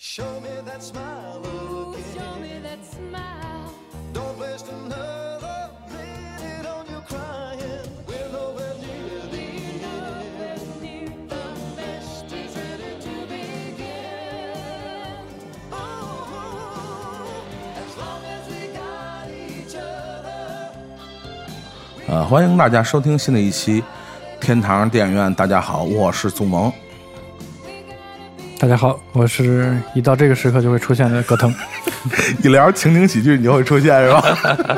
Show me that smile again. Show me that smile. Don't waste another minute on your crying. We're nowhere near the Nowhere end. near the best is ready to begin. Oh, as long as we got each other. 呃，欢迎大家收听新的一期《天堂电影院》。大家好，我是祖萌。大家好，我是一到这个时刻就会出现的葛腾。一聊情景喜剧，你就会出现是吧？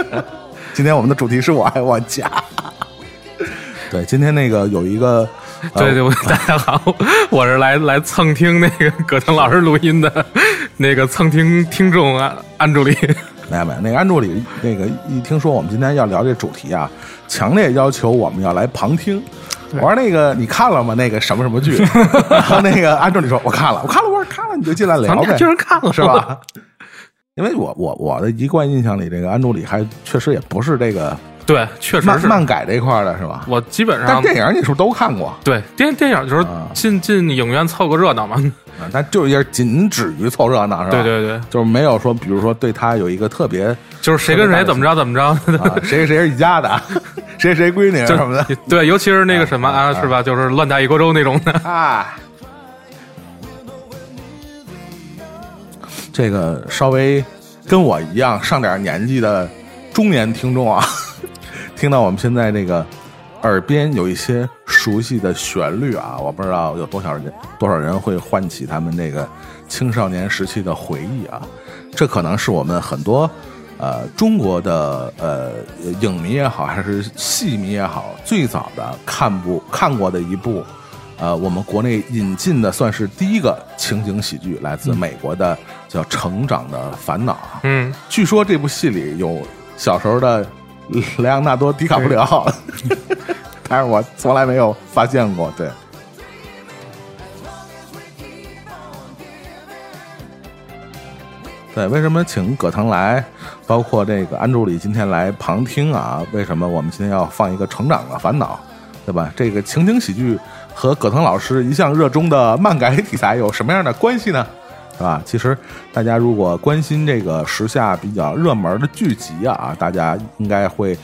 今天我们的主题是我爱我家。对，今天那个有一个，呃对对，大家好，我是来来蹭听那个葛腾老师录音的那个蹭听听众安，安助理。没有没有，那个安助理那个一听说我们今天要聊这主题啊，强烈要求我们要来旁听。我说那个你看了吗？那个什么什么剧？然后那个安助理说我看了，我看了，我说看了你就进来聊呗咱俩，居然看了是？吧？因为我我我的一贯印象里，这个安助理还确实也不是这个对，确实是。漫改这块的是吧？我基本但上电影你是不是都看过？对电电影就是啊进进影院凑个热闹嘛。啊，但就也仅止于凑热闹是吧？对对对，就是没有说，比如说对他有一个特别就是谁跟谁怎么着怎么着。啊，谁谁是一家的，谁谁闺女就什么的对，尤其是那个什么啊啊，是吧？就是乱打一锅粥那种的。啊。这个稍微跟我一样上点年纪的中年听众啊，听到我们现在这个耳边有一些熟悉的旋律啊，我不知道有多少人多少人会唤起他们那个青少年时期的回忆啊。这可能是我们很多呃中国的呃影迷也好，还是戏迷也好，最早的看部看过的一部呃我们国内引进的算是第一个情景喜剧，来自美国的叫《成长的烦恼》啊。嗯，据说这部戏里有小时候的莱昂纳多·迪卡普里奥，但是我从来没有发现过。对，对，为什么请葛腾来，包括这个安助理今天来旁听啊？为什么我们今天要放一个《成长的烦恼》，对吧？这个情景喜剧和葛腾老师一向热衷的漫改题材有什么样的关系呢？是吧？其实大家如果关心这个时下比较热门的剧集啊，大家应该会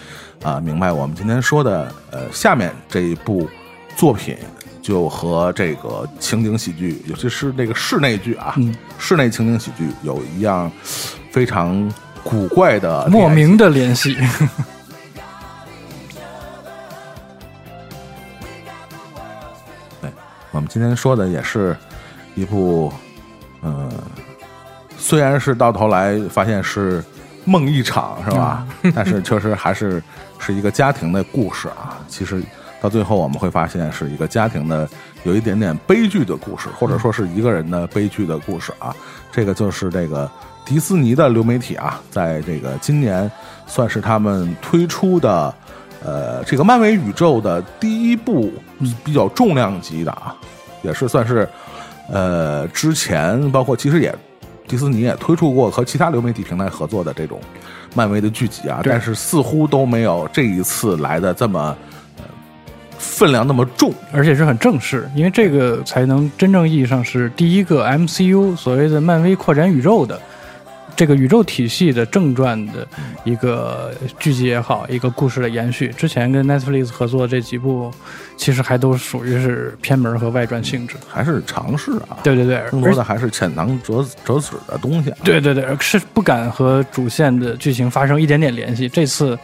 啊、明白我们今天说的呃下面这一部作品就和这个情景喜剧，尤其是这个室内剧啊，嗯。室内情景喜剧有一样非常古怪的莫名的联系，我们今天说的也是一部，呃，虽然是到头来发现是梦一场，是吧？但是确实还是是一个家庭的故事啊。其实到最后我们会发现是一个家庭的有一点点悲剧的故事，或者说是一个人的悲剧的故事啊。这个就是这个迪士尼的流媒体啊，在这个今年算是他们推出的。呃，这个漫威宇宙的第一部比较重量级的啊，也是算是呃之前包括其实也迪士尼也推出过和其他流媒体平台合作的这种漫威的剧集啊，但是似乎都没有这一次来的这么、呃、分量那么重。而且是很正式，因为这个才能真正意义上是第一个 MCU 所谓的漫威扩展宇宙的这个宇宙体系的正传的一个剧集也好，一个故事的延续。之前跟 Netflix 合作的这几部，其实还都属于是偏门和外传性质。还是尝试啊，对对对，更多的还是浅尝辄辄止的东西、啊。对对对，是不敢和主线的剧情发生一点点联系。这次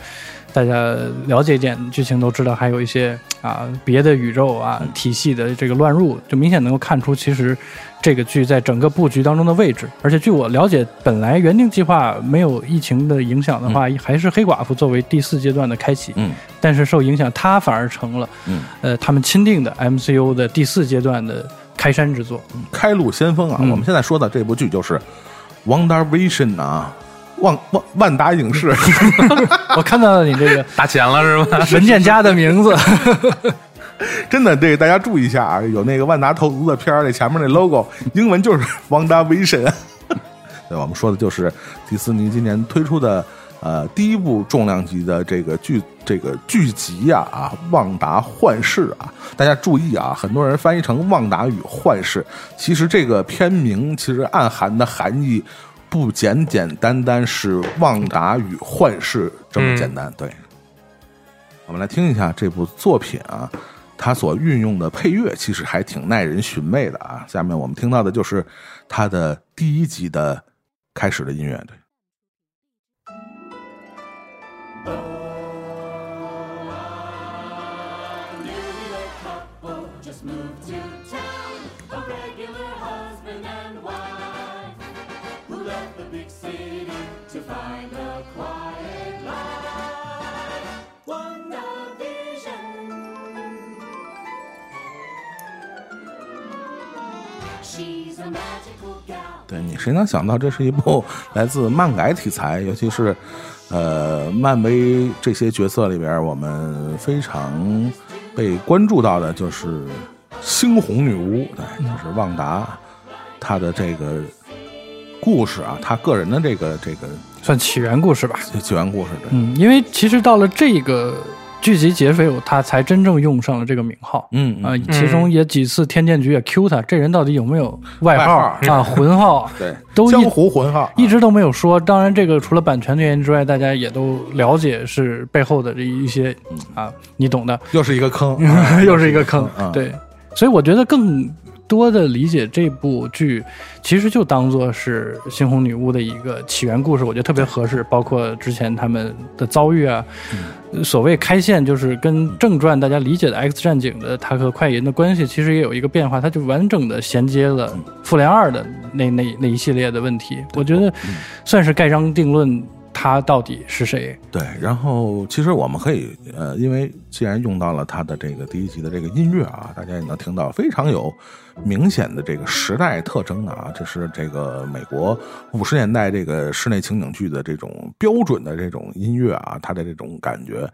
大家了解一点剧情都知道，还有一些啊别的宇宙啊体系的这个乱入，就明显能够看出其实这个剧在整个布局当中的位置。而且据我了解，本来原定计划没有疫情的影响的话，还是黑寡妇作为第四阶段的开启。嗯但是受影响，它反而成了嗯，呃他们钦定的 MCU 的第四阶段的开山之作。开路先锋啊！嗯我们现在说的这部剧就是《Wonder Vision》啊，万万万达影视。我看到了你这个 打钱了是吧？文件夹的名字。真的，这个大家注意一下啊，有那个万达投资的片儿，那前面那 logo 英文就是 Wanda Vision。对，我们说的就是迪士尼今年推出的呃第一部重量级的这个剧这个剧集呀啊，《旺达幻视》啊，大家注意啊，很多人翻译成《旺达与幻视》，其实这个片名其实暗含的含义不简简单单是《旺达与幻视》这么简单，对。我们来听一下这部作品啊，他所运用的配乐其实还挺耐人寻味的啊。下面我们听到的就是他的第一集的开始的音乐，对。对你谁能想到这是一部来自漫改题材，尤其是呃漫威这些角色里边，我们非常被关注到的就是猩红女巫，对，就是旺达，她的这个故事啊，她个人的这个这个算起源故事吧。起源故事，对，嗯，因为其实到了这个剧集劫匪，他才真正用上了这个名号。嗯啊、其中也几次天剑局也 Q 他，这人到底有没有外号？外号。啊、魂号？对，都一江湖魂号，一直都没有说。当然，这个除了版权的原因之外，大家也都了解是背后的这一些啊，你懂的，又是一个坑，又是一个坑。嗯。对，所以我觉得更多的理解这部剧，其实就当做是猩红女巫的一个起源故事，我觉得特别合适。包括之前他们的遭遇啊，呃所谓开线就是跟正传大家理解的 X 战警的他和快银的关系，其实也有一个变化，它就完整的衔接了复联二的那那那一系列的问题。我觉得算是盖章定论，他到底是谁。对，然后其实我们可以呃，因为既然用到了他的这个第一集的这个音乐啊，大家也能听到非常有明显的这个时代特征啊，这是这个美国五十年代这个室内情景剧的这种标准的这种音乐啊，它的这种感觉。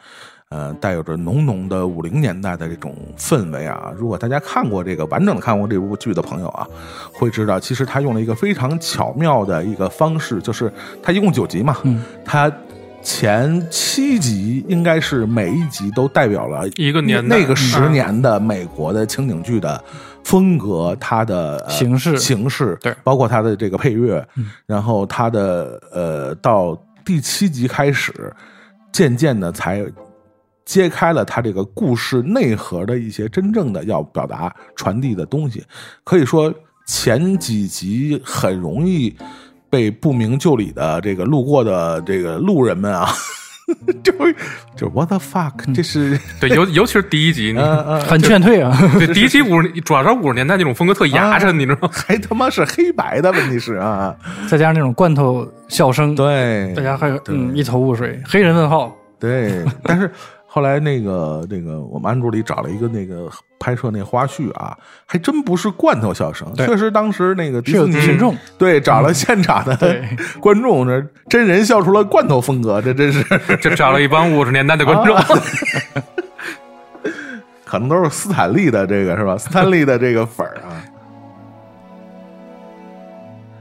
呃，带有着浓浓的五零年代的这种氛围啊！如果大家看过这个完整的看过这部剧的朋友啊，会知道，其实他用了一个非常巧妙的一个方式，就是他一共九集嘛，嗯，他前七集应该是每一集都代表了一个年代那个十年的美国的情景剧的风格，它的、呃形式形式，对包括它的这个配乐，然后它的呃到第七集开始，渐渐的才揭开了他这个故事内核的一些真正的要表达传递的东西。可以说前几集很容易被不明就里的这个路过的这个路人们啊，就会就 what the fuck，这是对，尤尤其是第一集，很劝退啊！对 第一集五十，主要是五十年代那种风格特牙碜，你知道吗？还他妈是黑白的，问题是啊，再加上那种罐头笑声，对，大家还有嗯一头雾水。黑人问号，对，但是后来那个那个我们安助理找了一个那个拍摄那花絮啊，还真不是罐头笑声，确实当时那个迪是有士尼群众对找了现场的对 观众，这真人笑出了罐头风格，这真是就找了一帮五十年代的观众，可能都是斯坦利的这个是吧？斯坦利的这个粉儿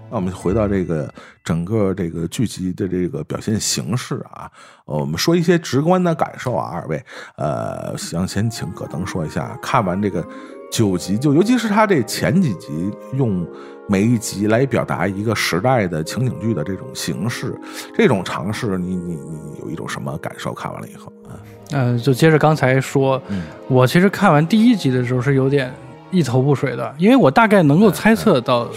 那我们回到这个整个这个剧集的这个表现形式啊，呃我们说一些直观的感受啊，二位，呃，想先请葛登说一下，看完这个九集，就尤其是他这前几集，用每一集来表达一个时代的情景剧的这种形式，这种尝试，你你你有一种什么感受？看完了以后啊，呃，就接着刚才说，嗯我其实看完第一集的时候是有点一头雾水的，因为我大概能够猜测到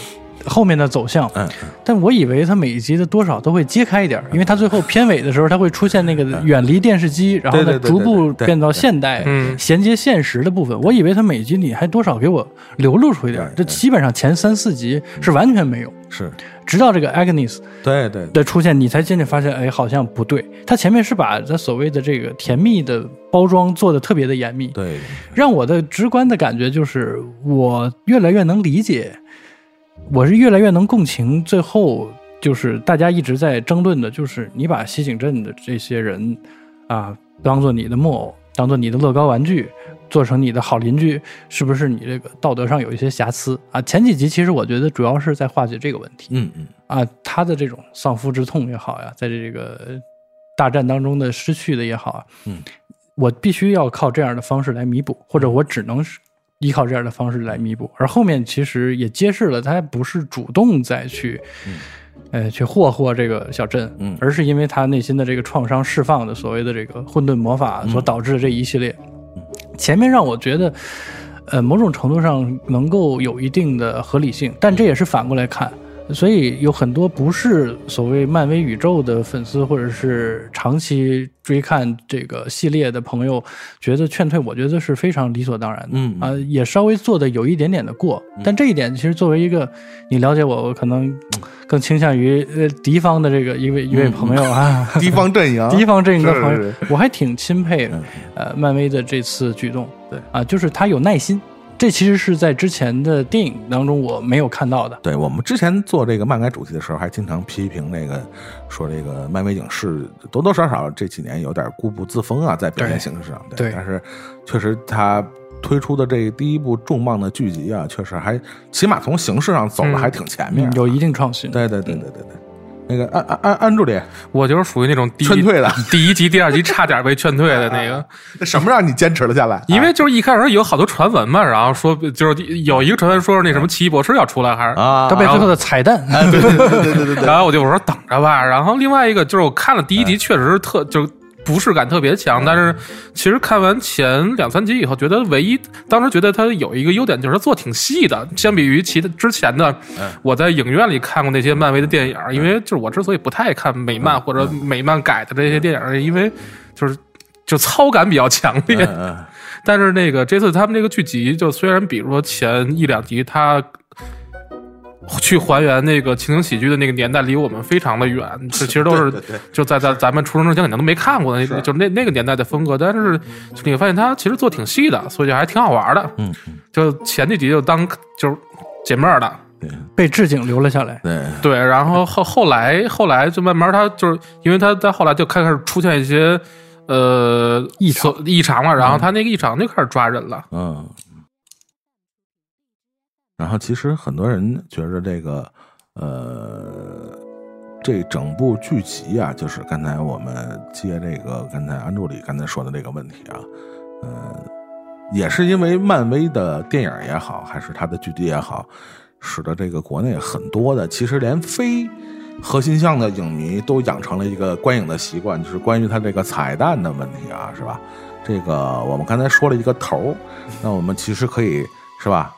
后面的走向，嗯，但我以为它每一集的多少都会揭开一点，因为它最后片尾的时候，它会出现那个远离电视机，然后呢对对对逐步变到现代，嗯衔接现实的部分。我以为它每集里还多少给我流露出一点，这基本上前三四集是完全没有。是。直到这个 Agnes 对对的出现，你才渐渐发现，哎，好像不对。他前面是把他所谓的这个甜蜜的包装做的特别的严密，对，让我的直观的感觉就是，我越来越能理解，我是越来越能共情。最后就是大家一直在争论的，就是你把西井镇的这些人啊，当做你的木偶，当做你的乐高玩具，做成你的好邻居，是不是你这个道德上有一些瑕疵啊？前几集其实我觉得主要是在化解这个问题。嗯嗯啊，他的这种丧夫之痛也好呀，在这个大战当中的失去的也好啊，嗯，我必须要靠这样的方式来弥补，或者我只能是依靠这样的方式来弥补。而后面其实也揭示了他不是主动再去，呃，去霍霍这个小镇，嗯而是因为他内心的这个创伤释放的所谓的这个混沌魔法所导致的这一系列。前面让我觉得，呃，某种程度上能够有一定的合理性，但这也是反过来看。所以有很多不是所谓漫威宇宙的粉丝，或者是长期追看这个系列的朋友，觉得劝退，我觉得是非常理所当然的。嗯啊、也稍微做的有一点点的过，但这一点其实作为一个你了解我，我可能更倾向于呃敌方的这个一位一位朋友啊，敌方阵营，敌方阵营的朋友是。是，我还挺钦佩嗯。呃漫威的这次举动。对。啊，就是他有耐心，这其实是在之前的电影当中我没有看到的。对我们之前做这个漫改主题的时候，还经常批评那个说这个漫威影视多多少少这几年有点固步自封啊，在表现形式上。对但是确实他推出的这第一部重磅的剧集啊，确实还起码从形式上走的嗯还挺前面啊、嗯有一定创新。对对对对对对，那个安安安安助理我就是属于那种第一劝退的，第一集、第二集差点被劝退的那个，什么让你坚持了下来？因为就是一开始有好多传闻嘛，然后说就是有一个传闻说是那什么奇异博士要出来，还是啊，他被最后的彩蛋，对对对对对对对，然后我就我说等着吧。然后另外一个就是我看了第一集，确实是特就不适感特别强，但是其实看完前两三集以后，觉得唯一当时觉得它有一个优点就是它做挺细的，相比于其他之前的我在影院里看过那些漫威的电影，因为就是我之所以不太爱看美漫或者美漫改的这些电影，因为就是就操感比较强烈。但是那个这次他们这个剧集，就虽然比如说前一两集它去还原那个情景喜剧的那个年代离我们非常的远，这其实都是就在在咱们出生之前肯定都没看过的，是就那那个年代的风格。但是你会发现他其实做挺细的，所以就还挺好玩的。嗯嗯，就前几集就当就是解闷儿的，被置景留了下来。对，对，然后后后来后来就慢慢他就是因为他在后来就开始出现一些呃异常异常了，然后他那个异常就开始抓人了。嗯。然后其实很多人觉得这个，呃，这整部剧集啊，就是刚才我们接这个刚才安助理刚才说的这个问题啊，呃，也是因为漫威的电影也好，还是它的剧集也好，使得这个国内很多的，其实连非核心向的影迷都养成了一个观影的习惯，就是关于它这个彩蛋的问题啊，是吧？这个我们刚才说了一个头，那我们其实可以是吧？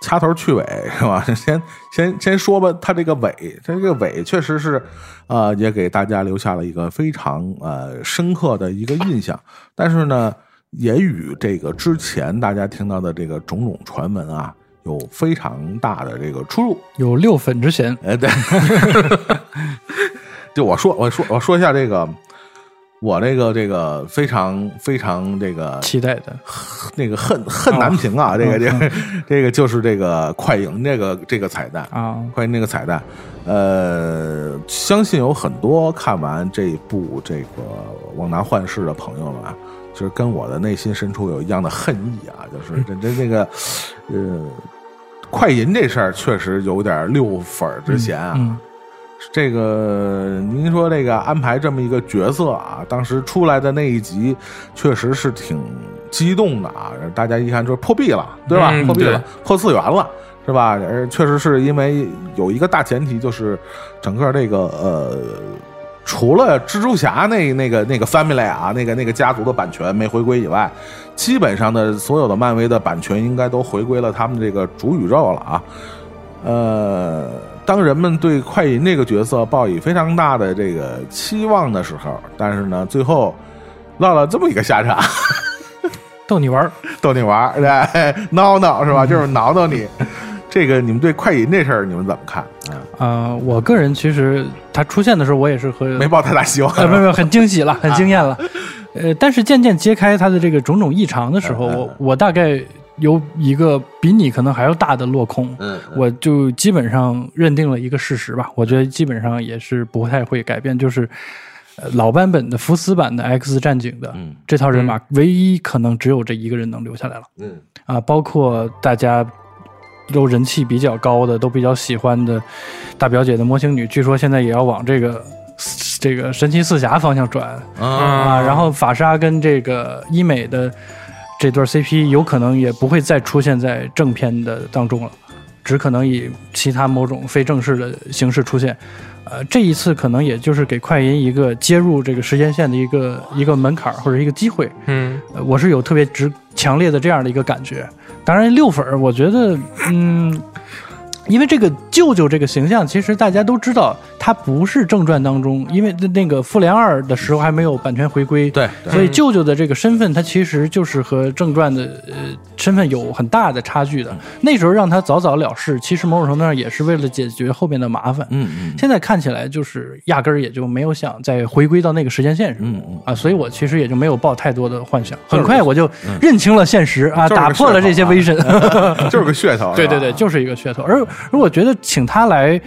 掐头去尾 是吧？先先先说吧，它这个尾，这个尾确实是，呃，也给大家留下了一个非常呃深刻的一个印象。但是呢，也与这个之前大家听到的这个种种传闻啊，有非常大的这个出入。有六粉之嫌，哎，对，就我说，我说，我说一下这个，我这个这个非常非常这个期待的。那个恨恨难平啊，这个这个 这个就是这个快影这个这个彩蛋啊快影这个彩蛋，呃，相信有很多看完这部这个《旺达幻视》的朋友们啊，就是跟我的内心深处有一样的恨意啊，就是这这这个呃，快银这事儿确实有点六粉儿之嫌啊。嗯，这个您说这个安排这么一个角色啊，当时出来的那一集确实是挺激动的啊，大家一看就是破壁了，对吧？嗯破壁了，破次元了。是吧？而确实是因为有一个大前提，就是整个这个呃，除了蜘蛛侠那那个那个 family 啊，那个那个家族的版权没回归以外，基本上的所有的漫威的版权应该都回归了他们这个主宇宙了啊。呃，当人们对快银这个角色抱以非常大的这个期望的时候，但是呢，最后落了这么一个下场，逗你玩儿。逗你玩儿，对，挠挠是吧？就是挠挠你。这个你们对快银这事儿你们怎么看？啊，啊、我个人其实他出现的时候，我也是和没抱太大希望。呃，没有没有，很惊喜了，很惊艳了。呃，但是渐渐揭开他的这个种种异常的时候，我我大概有一个比你可能还要大的落空，嗯，我就基本上认定了一个事实吧。我觉得基本上也是不太会改变，就是。呃老版本的福斯版的 X 战警的嗯这套人马，唯一可能只有这一个人能留下来了嗯啊！包括大家都人气比较高的、都比较喜欢的大表姐的魔形女，据说现在也要往这个这个神奇四侠方向转啊，啊，然后法莎跟这个医美的这对 CP 有可能也不会再出现在正片的当中了，只可能以其他某种非正式的形式出现。呃，这一次可能也就是给快银一个接入这个时间线的一个一个门槛儿或者一个机会。嗯，呃我是有特别直强烈的这样的一个感觉。当然，六粉儿，我觉得，嗯，因为这个舅舅这个形象，其实大家都知道，他不是正传当中，因为那个复联二的时候还没有版权回归，对，对所以舅舅的这个身份，他其实就是和正传的呃身份有很大的差距的。那时候让他早早了事，其实某种程度上也是为了解决后面的麻烦。嗯嗯现在看起来就是压根儿也就没有想再回归到那个时间线上，嗯嗯啊，所以我其实也就没有抱太多的幻想，很快我就认清了现实啊，就是个打破了这些威神。就是个噱头，对对对，就是一个噱头。而而我觉得请他来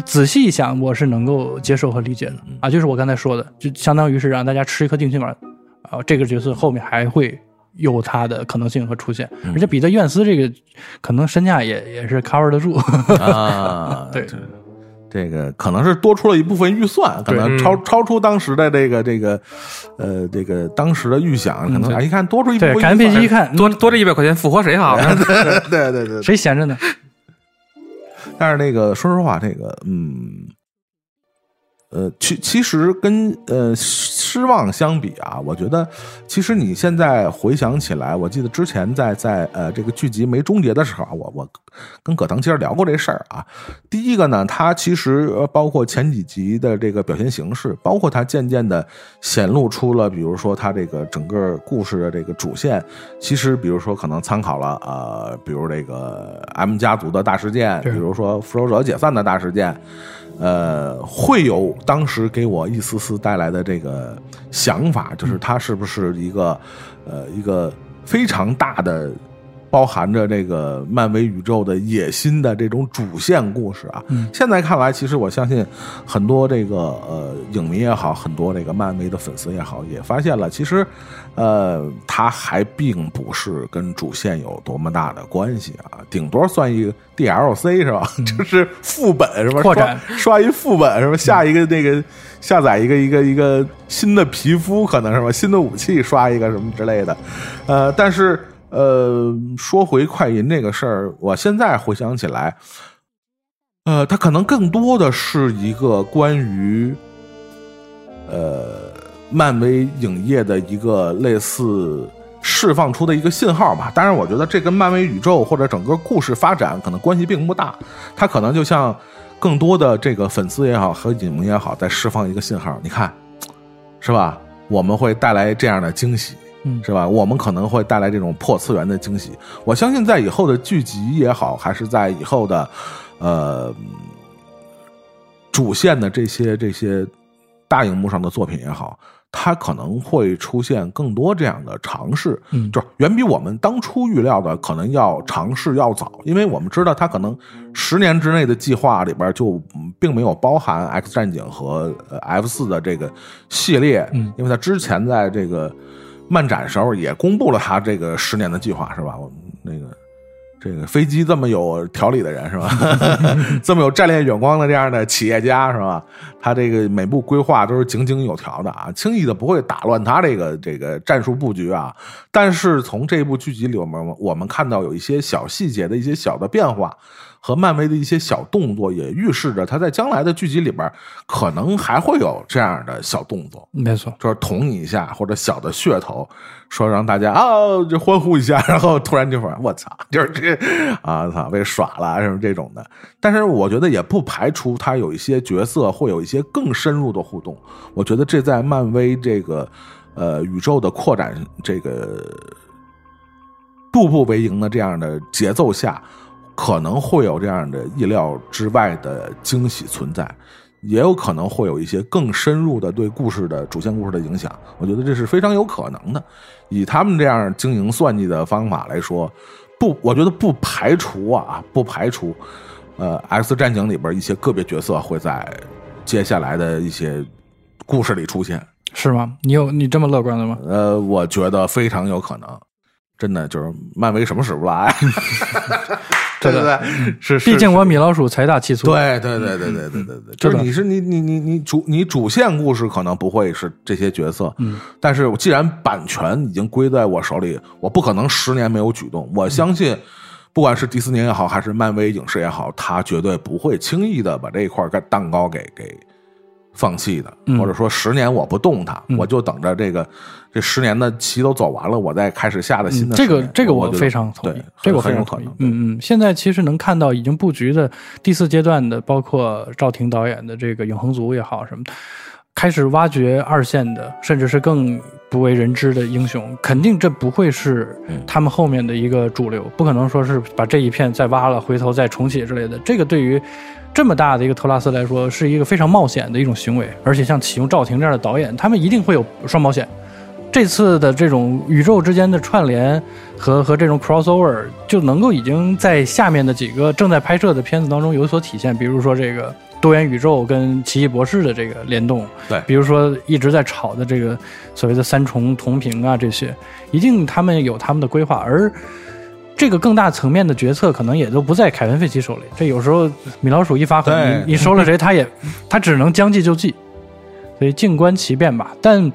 仔细一想，我是能够接受和理解的啊，就是我刚才说的，就相当于是让大家吃一颗定心丸啊，这个角色后面还会。有他的可能性和出现，而且彼得·院斯这个可能身价也也是 cover 得住，啊，对。这这个可能是多出了一部分预算，可能对。超超出当时的这个这个呃这个当时的预想，可能对。啊一看多出一部分对，预算，感觉编辑一看，多多这一百块钱复活谁好？对对对，谁闲着呢？但是那个说实话，这个嗯。呃，其其实跟呃失望相比啊，我觉得其实你现在回想起来，我记得之前在在呃这个剧集没终结的时候啊，我我跟葛藤其实聊过这事儿啊。第一个呢，他其实呃包括前几集的这个表现形式，包括他渐渐的显露出了，比如说他这个整个故事的这个主线，其实比如说可能参考了呃，比如这个 M 家族的大事件，比如说复仇者解散的大事件。呃，会有当时给我一丝丝带来的这个想法，就是它是不是一个呃一个非常大的包含着这个漫威宇宙的野心的这种主线故事啊。现在看来，其实我相信很多这个呃影迷也好，很多这个漫威的粉丝也好，也发现了，其实呃它还并不是跟主线有多么大的关系啊，顶多算一个 DLC 是吧？就是副本是吧？扩展刷刷一副本是吧？下一个那个下载一个一个一个新的皮肤，可能是吧？新的武器刷一个什么之类的，呃，但是呃，说回快银这个事儿，我现在回想起来，呃，它可能更多的是一个关于呃漫威影业的一个类似。释放出的一个信号吧，当然，我觉得这跟漫威宇宙或者整个故事发展可能关系并不大，它可能就像更多的这个粉丝也好和影迷也好，在释放一个信号，你看，是吧？我们会带来这样的惊喜，嗯是吧？我们可能会带来这种破次元的惊喜。我相信在以后的剧集也好，还是在以后的呃主线的这些这些大荧幕上的作品也好，它可能会出现更多这样的尝试，嗯就是远比我们当初预料的可能要尝试要早，因为我们知道它可能十年之内的计划里边就嗯并没有包含 X 战警和呃 F 四的这个系列，嗯因为它之前在这个漫展时候也公布了他这个十年的计划，是吧？我们那个。这个飞机这么有条理的人是吧？这么有战略眼光的这样的企业家是吧？他这个每步规划都是井井有条的啊，轻易的不会打乱他这个这个战术布局啊。但是从这部剧集里，我们我们看到有一些小细节的一些小的变化，和漫威的一些小动作，也预示着他在将来的剧集里边可能还会有这样的小动作。没错，就是捅你一下或者小的噱头，说让大家啊就欢呼一下，然后突然就说我操，就是这啊操被耍了什么这种的。但是我觉得也不排除他有一些角色会有一些更深入的互动。我觉得这在漫威这个呃宇宙的扩展这个步步为营的这样的节奏下，可能会有这样的意料之外的惊喜存在。也有可能会有一些更深入的对故事的主线故事的影响，我觉得这是非常有可能的。以他们这样经营算计的方法来说，不，我觉得不排除啊，不排除，呃，《X 战警》里边一些个别角色会在接下来的一些故事里出现。是吗？你有你这么乐观的吗？呃，我觉得非常有可能，真的就是漫威什么使不来。对对对，是，是毕竟我米老鼠财大气粗。对对对对对对对对，就是你是你你你你主你主线故事可能不会是这些角色，嗯，但是既然版权已经归在我手里，我不可能十年没有举动。我相信，不管是迪士尼也好，还是漫威影视也好，他绝对不会轻易的把这一块蛋蛋糕给给放弃的，或者说十年我不动它，我就等着这个这十年的期都走完了，我再开始下的新的嗯这个这个我非常同意，这个我很非常同意。嗯嗯，现在其实能看到已经布局的第四阶段的，包括赵婷导演的这个《永恒族》也好什么的，开始挖掘二线的，甚至是更不为人知的英雄，肯定这不会是他们后面的一个主流，不可能说是把这一片再挖了，回头再重启之类的。这个对于这么大的一个特拉斯来说，是一个非常冒险的一种行为，而且像启用赵婷这样的导演，他们一定会有双保险。这次的这种宇宙之间的串联和和这种 crossover，就能够已经在下面的几个正在拍摄的片子当中有所体现。比如说这个多元宇宙跟奇异博士的这个联动，对比如说一直在炒的这个所谓的三重同屏啊，这些一定他们有他们的规划，而这个更大层面的决策可能也都不在凯文·费奇手里。这有时候米老鼠一发狠，你收了谁，他也他只能将计就计，所以静观其变吧。但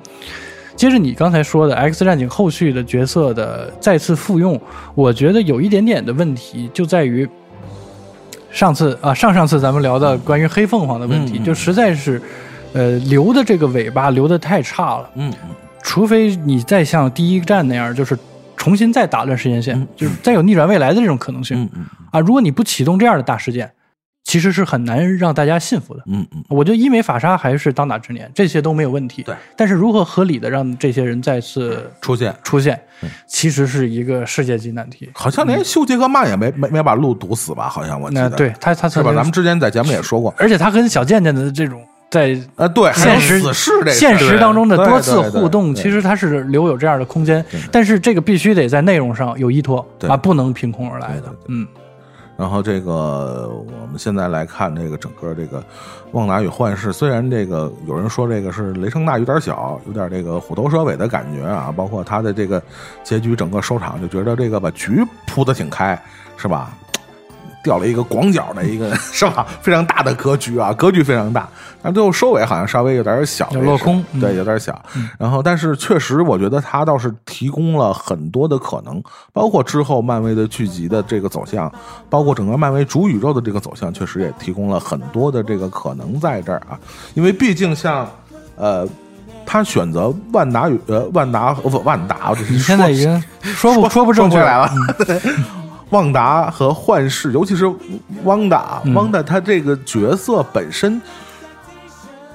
接着你刚才说的《X 战警》后续的角色的再次复用，我觉得有一点点的问题就在于，上次啊上上次咱们聊的关于黑凤凰的问题，嗯嗯就实在是，呃，留的这个尾巴留的太差了。嗯嗯除非你再像第一站那样，就是重新再打乱时间线，嗯就是再有逆转未来的这种可能性、嗯嗯啊。如果你不启动这样的大事件，其实是很难让大家信服的。嗯嗯，我觉得伊美法沙还是当打之年，这些都没有问题。对，但是如何合理的让这些人再次出现。出现，其实是一个世界级难题。好像连休杰克曼也没没没把路堵死吧？好像我记得，那对他，他是吧？咱们之前在节目也说过，而且他跟小贱贱的这种在呃，对，现实现实当中的多次互动，其实他是留有这样的空间，但是这个必须得在内容上有依托对。啊，不能凭空而来的。嗯，然后这个我们现在来看这个整个这个《旺达与幻视》，虽然这个有人说这个是雷声大雨点小，有点这个虎头蛇尾的感觉啊，包括它的这个结局整个收场，就觉得这个把局铺的挺开，是吧？掉了一个广角的一个 是吧？非常大的格局啊，格局非常大，但最后收尾好像稍微有点小，落空嗯对，有点小。然后，但是确实，我觉得它倒是提供了很多的可能，包括之后漫威的剧集的这个走向，包括整个漫威主宇宙的这个走向，确实也提供了很多的这个可能在这儿啊。因为毕竟像呃，他选择万达与呃万达呃不万达，你现在已经说不说不正确来了。对，旺达和幻视，尤其是汪达，嗯汪达他这个角色本身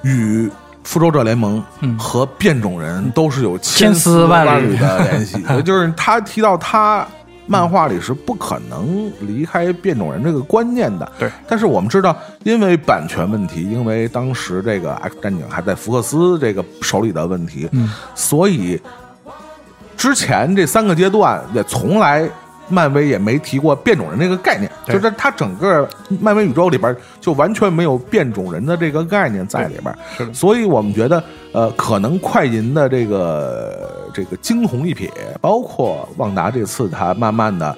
与复仇者联盟嗯和变种人都是有千丝丝万缕缕的联系，也 就是他提到他。漫画里是不可能离开变种人这个观念的，对。但是我们知道，因为版权问题，因为当时这个 X 战警还在福克斯这个手里的问题，嗯，所以之前这三个阶段也从来漫威也没提过变种人这个概念，就是它整个漫威宇宙里边就完全没有变种人的这个概念在里边。是所以我们觉得，呃，可能快银的这个这个惊鸿一瞥，包括旺达这次他慢慢的。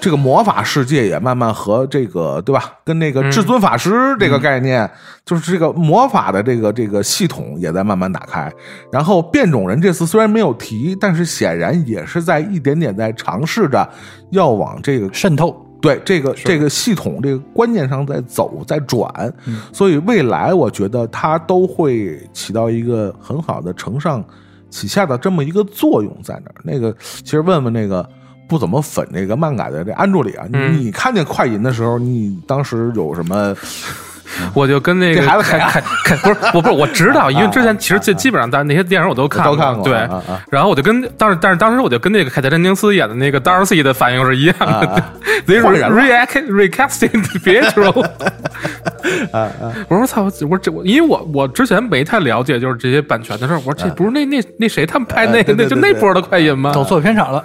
这个魔法世界也慢慢和这个对吧，跟那个至尊法师这个概念，就是这个魔法的这个这个系统也在慢慢打开。然后变种人这次虽然没有提，但是显然也是在一点点在尝试着要往这个渗透。对这个这个系统这个观念上在走在转，所以未来我觉得它都会起到一个很好的承上启下的这么一个作用在那儿。那个其实问问那个不怎么粉这个漫改的这安助理啊，你嗯。你看见快银的时候，你当时有什么？我就跟那个孩子开开开开不是我不是我知道，因为之前其实基基本上但那些电影我都看都看过对。啊啊，然后我就跟当时但是当时我就跟那个凯特·詹宁斯演的那个 Darcy 的反应是一样的啊，They 换人了。react recasting Pietro。我说操，我说这我因为我我之前没太了解就是这些版权的事儿，我说这不是那那那谁他们拍那啊对对那就那波的快银吗？走错片场了，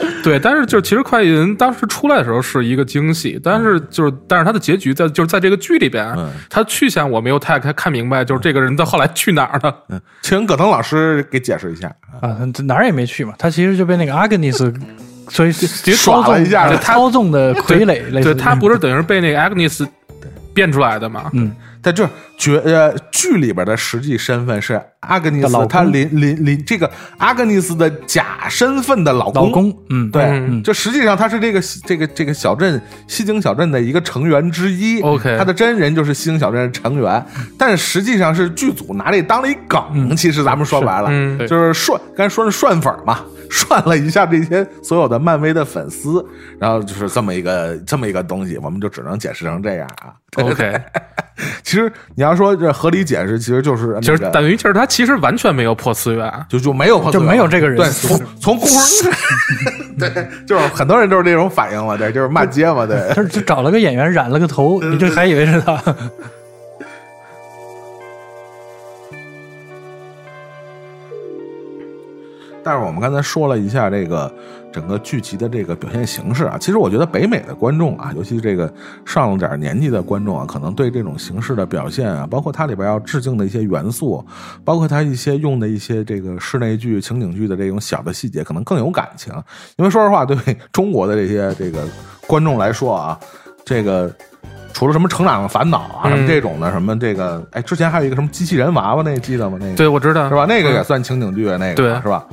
对，但是就是其实快银当时出来的时候是一个惊喜，但是就是但是他的结局在就是在这个剧里边，嗯他去向我没有太看看明白，就是这个人到后来去哪儿了。请葛腾老师给解释一下啊。啊，他哪儿也没去嘛，他其实就被那个阿格尼斯所以直接耍了一下对操纵的傀儡，类似于对他不是 等于是被那个 Agnes 变出来的嘛？嗯，在这角呃剧里边的实际身份是阿格尼斯，老他林林林这个阿格尼斯的假身份的老老公，嗯，对，嗯。就实际上他是这个这个这个小镇西京小镇的一个成员之一。OK 他的真人就是西京小镇的成员，但是实际上是剧组拿这当了一梗。其实咱们说白了，嗯。就是涮，刚才说是涮粉嘛，涮了一下这些所有的漫威的粉丝，然后就是这么一个这么一个东西，我们就只能解释成这样啊。OK，其实你要说这合理解释，其实就是那个就是等于就是他其实完全没有破次元，就就没有破就没有这个人对，从从故事，对，就是很多人都是这种反应嘛，对，就是骂街嘛，对。他就找了个演员染了个头，你这还以为是他？但是我们刚才说了一下这个整个剧集的这个表现形式啊，其实我觉得北美的观众啊，尤其这个上了点年纪的观众啊，可能对这种形式的表现啊，包括它里边要致敬的一些元素，包括它一些用的一些这个室内剧、情景剧的这种小的细节，可能更有感情。因为说实话，对中国的这些这个观众来说啊，这个。除了什么成长的烦恼啊，什么嗯这种的，什么这个，哎，之前还有一个什么机器人娃娃，那个记得吗？那个对我知道是吧？那个也算情景剧，那个对是吧？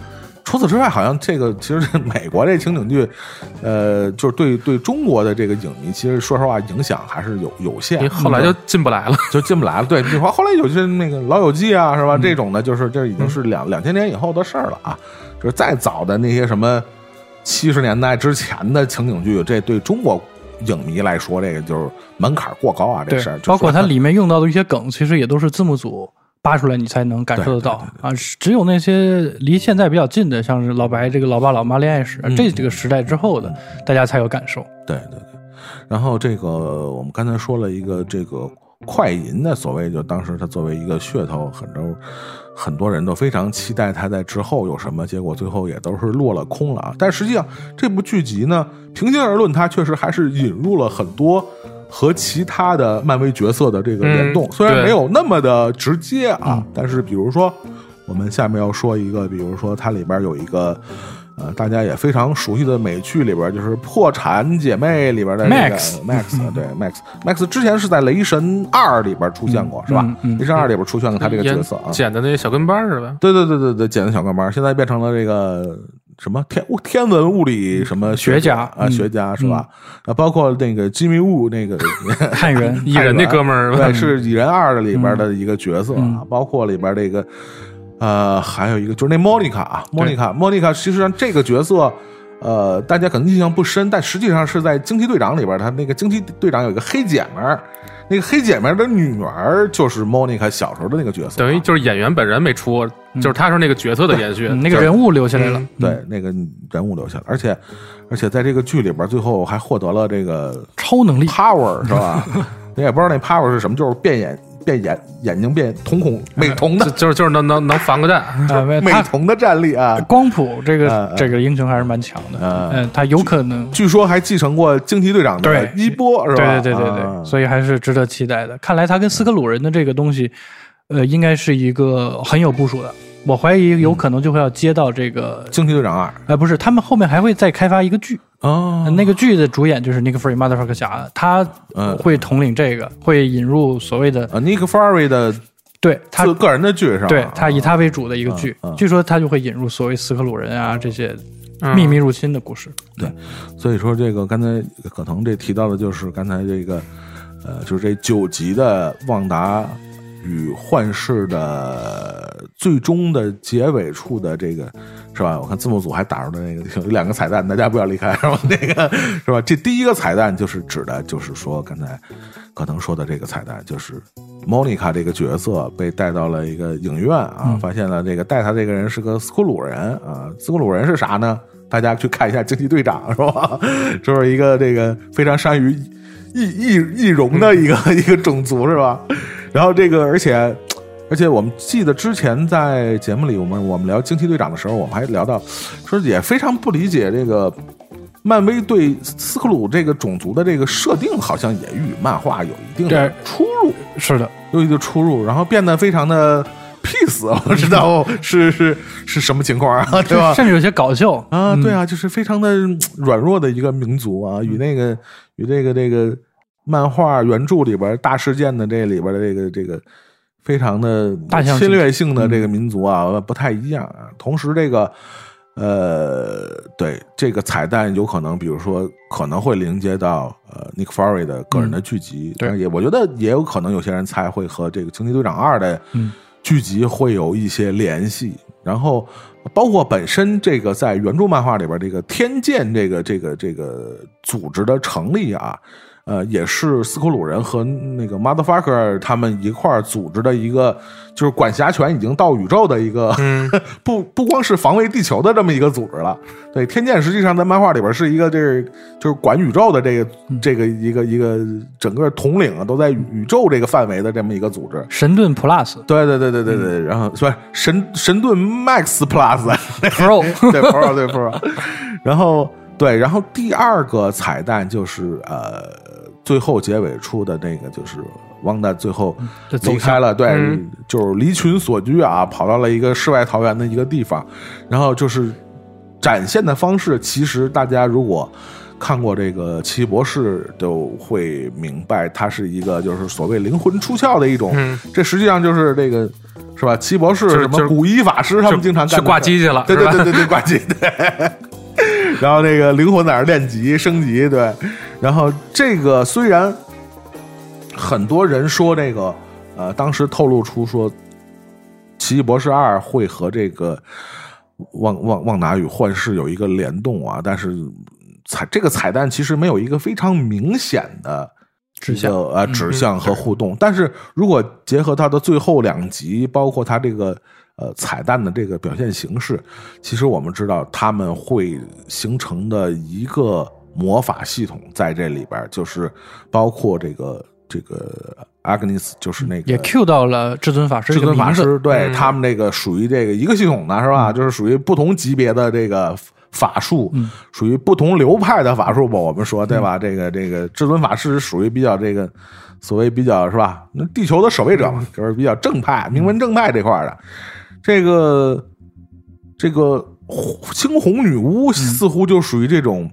除此之外，好像这个其实是美国这情景剧，呃，就是对对中国的这个影迷，其实说实话影响还是有有限。后来就进不来了。就进不来了。对，你说后来有些那个《老友记》啊，是吧？这种的，就是这已经是两两千年以后的事儿了啊。就是再早的那些什么七十年代之前的情景剧，这对中国影迷来说，这个就是门槛过高啊，这事儿。，包括它里面用到的一些梗，其实也都是字幕组扒出来，你才能感受得到啊。只有那些离现在比较近的，像是老白这个《老爸老妈恋爱史》嗯这这个时代之后的，大家才有感受。对对对，然后这个我们刚才说了一个这个快银的所谓，就当时他作为一个噱头，很多很多人都非常期待他在之后有什么，结果最后也都是落了空了啊。但实际上这部剧集呢，平心而论，它确实还是引入了很多。和其他的漫威角色的这个联动，嗯虽然没有那么的直接啊，但是比如说，我们下面要说一个，比如说它里边有一个，呃，大家也非常熟悉的美剧里边，就是《破产姐妹》里边的那个 Max Max，对 Max Max 之前是在《雷神二》里边出现过，是吧？嗯嗯雷神二》里边出现过他这个角色啊，剪的那小跟班是吧？对对对对对，剪的小跟班，现在变成了这个什么天天文物理什么学家啊，嗯学家是吧？啊，包括那个吉米物那个 汉人蚁人那哥们儿对，是蚁人二的里边的一个角色啊，包括里边这个呃，还有一个就是那莫妮卡啊，莫妮卡，莫妮卡，其实上这个角色。呃，大家可能印象不深，但实际上是在惊奇队长里边，他那个惊奇队长有一个黑姐们儿，那个黑姐们儿的女儿就是莫妮卡小时候的那个角色啊，等于就是演员本人没出，就是他是那个角色的延续。嗯那个人物留下来了。对那个人物留下来，而且而且在这个剧里边，最后还获得了这个超能力 power 是吧？你也不知道那 power 是什么，就是变眼变眼眼睛变瞳孔美瞳的就是就是能能能防个弹，美瞳的战力啊！光谱这嗯个嗯这个英雄还是蛮强的。嗯嗯，他有可能。据说还继承过惊奇队长的对衣钵是吧？对对对对，所以还是值得期待的。看来他跟斯克鲁人的这个东西，呃，应该是一个很有部署的。我怀疑有可能就会要接到这个，惊奇队长二。哎，不是，他们后面还会再开发一个剧，哦。呃那个剧的主演就是 Nick Fury Motherfucker 侠，他嗯会统领这个，会引入所谓的啊，Nick Fury 的对他个人的剧是吧？对他以他为主的一个剧。嗯。嗯，据说他就会引入所谓斯克鲁人啊这些嗯。秘密入侵的故事。对所以说这个刚才可能这提到的就是刚才这个呃，就是这九集的旺达与幻视的最终的结尾处的这个是吧？我看字幕组还打出来那个有两个彩蛋，大家不要离开是吧？那个是吧？这第一个彩蛋就是指的就是说刚才可能说的这个彩蛋，就是莫妮卡这个角色被带到了一个影院啊，发现了这个带他这个人是个斯库鲁人啊，斯库鲁人是啥呢？大家去看一下《惊奇队长》是吧？就是一个这个非常善于易易易容的一个、一个种族是吧？然后这个而且而且我们记得之前在节目里，我们我们聊惊奇队长的时候，我们还聊到说也非常不理解这个。漫威对斯克鲁这个种族的这个设定，好像也与漫画有一定的出入，是的，有一定出入，然后变得非常的 peace，我知道是是是什么情况啊，对吧？甚至有些搞笑啊，对啊，就是非常的嗯软弱的一个民族啊，与那个与这个这个漫画原著里边大事件的这里边的这个这个非常的大侵略性的这个民族啊不太一样啊。同时，这个呃，对这个彩蛋有可能，比如说可能会连接到呃 Nick Fury 的个人的剧集，对但也我觉得也有可能有些人猜会和这个惊奇队长二的嗯。剧集会有一些联系，然后包括本身这个在原著漫画里边这个天剑这个这个这个组织的成立啊。呃，也是斯库鲁人和那个 motherfucker 他们一块儿组织的一个，就是管辖权已经到宇宙的一个，不不光是防卫地球的这么一个组织了。对，天剑实际上在漫画里边是一个这个就是管宇宙的这个这个一个一个整个统领啊都在宇宙这个范围的这么一个组织。神盾 Plus 对对对对对对，然后不是神神盾 Max Plus Pro 对 Pro 对 Pro，然后对，然后第二个彩蛋就是呃，最后结尾处的那个就是汪达最后走离开了，对，嗯就是离群所居啊，跑到了一个世外桃源的一个地方，然后就是展现的方式，其实大家如果。看过这个《奇异博士》都会明白，它是一个就是所谓灵魂出窍的一种，嗯这实际上就是这个是吧？奇异博士什么古一法师他们经常干去挂机去了，对对对对对，挂机对。然后那个灵魂在那练级升级，对。然后这个虽然很多人说这个呃，当时透露出说《奇异博士二》会和这个旺旺旺达与幻视有一个联动啊，但是彩这个彩蛋其实没有一个非常明显的。指向一个呃指向和互动，但是如果结合它的最后两集，包括它这个呃彩蛋的这个表现形式，其实我们知道他们会形成的一个魔法系统在这里边儿，就是包括这个这个 Agnes，就是那个也 Q 到了至尊法师至尊法师，对、嗯他们这个属于这个一个系统的是吧？就是属于不同级别的这个法术，属于不同流派的法术吧？我们说对吧？这个这个至尊法师属于比较这个所谓比较是吧？那地球的守卫者嘛，就是比较正派、名门正派这块儿的。这个这个青红女巫似乎就属于这种。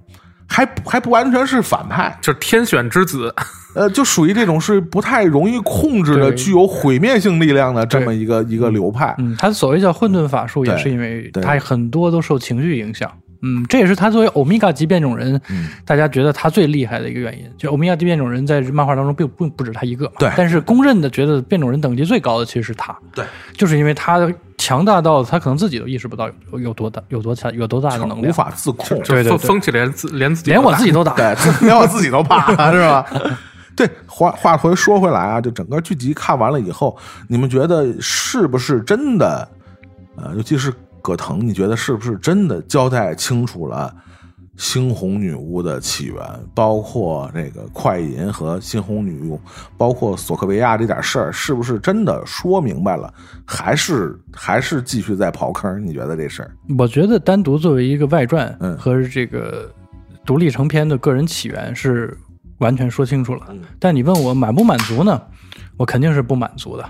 还还不完全是反派，就是天选之子，呃，就属于这种是不太容易控制的、具有毁灭性力量的这么一个一个流派。嗯，他所谓叫混沌法术，也是因为他很多都受情绪影响。嗯，这也是他作为欧米伽级变种人，嗯大家觉得他最厉害的一个原因。就欧米伽级变种人在漫画当中并不不止他一个嘛，对但是公认的觉得变种人等级最高的其实是他，对，就是因为他强大到他可能自己都意识不到有有多大、有多强、有多大的能力，无法自控，对对对就疯疯起连自连自己连我自己都打。对，连我自己都怕，是吧？对，话话回说回来啊，就整个剧集看完了以后，你们觉得是不是真的？呃，尤其是葛藤，你觉得是不是真的交代清楚了猩红女巫的起源，包括这个快银和猩红女巫，包括索克维亚这点事儿，是不是真的说明白了？还是还是继续在刨坑？你觉得这事儿？我觉得单独作为一个外传嗯和这个独立成篇的个人起源是完全说清楚了。嗯但你问我满不满足呢？我肯定是不满足的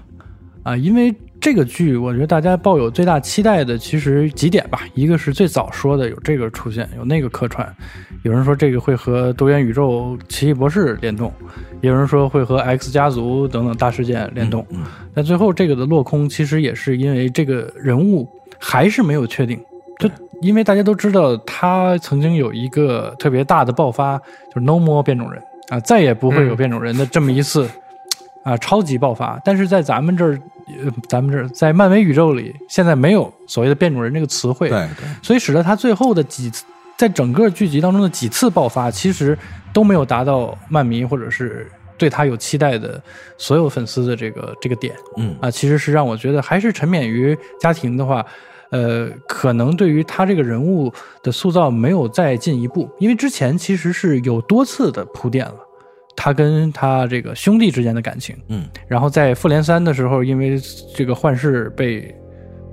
啊，因为这个剧，我觉得大家抱有最大期待的其实几点吧。一个是最早说的有这个出现，有那个客串，有人说这个会和多元宇宙奇异博士联动，也有人说会和 X 家族等等大事件联动。嗯但最后这个的落空，其实也是因为这个人物还是没有确定。就因为大家都知道，他曾经有一个特别大的爆发，就是 No More 变种人啊，再也不会有嗯变种人的这么一次、啊超级爆发。但是在咱们这儿，呃，咱们这儿在漫威宇宙里，现在没有所谓的变种人这个词汇，对对，所以使得他最后的几次，在整个剧集当中的几次爆发，其实都没有达到漫迷或者是对他有期待的所有粉丝的这个这个点嗯啊，其实是让我觉得还是沉湎于家庭的话。呃，可能对于他这个人物的塑造没有再进一步，因为之前其实是有多次的铺垫了，他跟他这个兄弟之间的感情，嗯，然后在复联三的时候，因为这个幻视被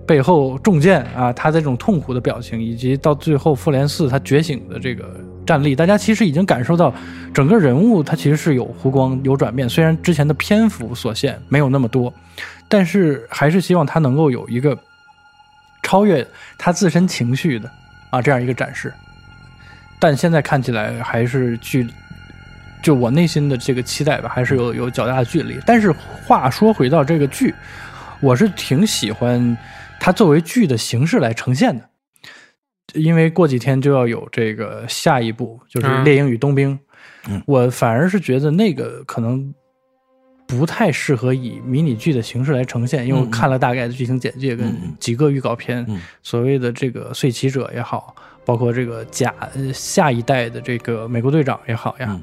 背后中箭啊，他的这种痛苦的表情，以及到最后复联四他觉醒的这个战力，大家其实已经感受到整个人物他其实是有弧光有转变，虽然之前的篇幅所限没有那么多，但是还是希望他能够有一个超越他自身情绪的啊这样一个展示。但现在看起来还是距，就我内心的这个期待吧，还是有有较大的距离。但是话说回到这个剧，我是挺喜欢它作为剧的形式来呈现的，因为过几天就要有这个下一部，就是嗯《猎鹰与冬兵》嗯。我反而是觉得那个可能不太适合以迷你剧的形式来呈现，因为我看了大概的剧情简介跟几个预告片，嗯。所谓的这个碎骑者也好，包括这个假呃下一代的这个美国队长也好呀，嗯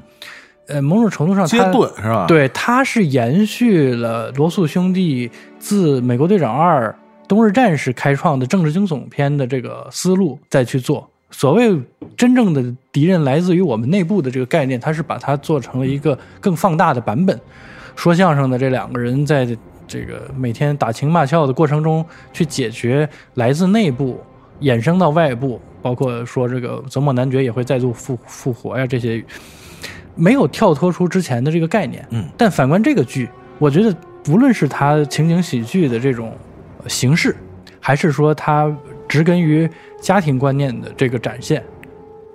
呃，某种程度上接它盾是吧？，对，它是延续了罗素兄弟自《美国队长二》《冬日战士》开创的政治惊悚片的这个思路再去做。所谓真正的敌人来自于我们内部的这个概念，它是把它做成了一个更放大的版本。说相声的这两个人在这个每天打情骂俏的过程中，去解决来自内部衍生到外部，包括说这个泽莫男爵也会再度复复活呀，这些没有跳脱出之前的这个概念。嗯，但反观这个剧，我觉得不论是它情景喜剧的这种呃形式，还是说它植根于家庭观念的这个展现，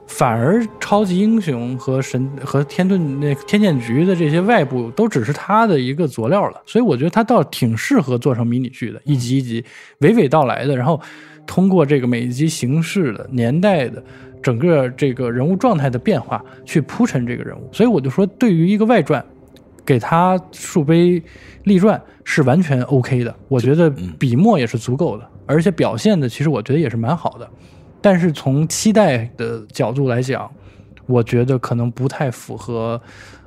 反而超级英雄和神和天盾那天剑局的这些外部都只是它的一个佐料了。所以我觉得它倒挺适合做成迷你剧的，一集一集娓娓道来的，然后通过这个每一集形式的年代的。整个这个人物状态的变化，去铺陈这个人物，所以我就说，对于一个外传，给他树碑立传是完全 OK 的，我觉得笔墨也是足够的，而且表现的其实我觉得也是蛮好的。但是从期待的角度来讲，我觉得可能不太符合，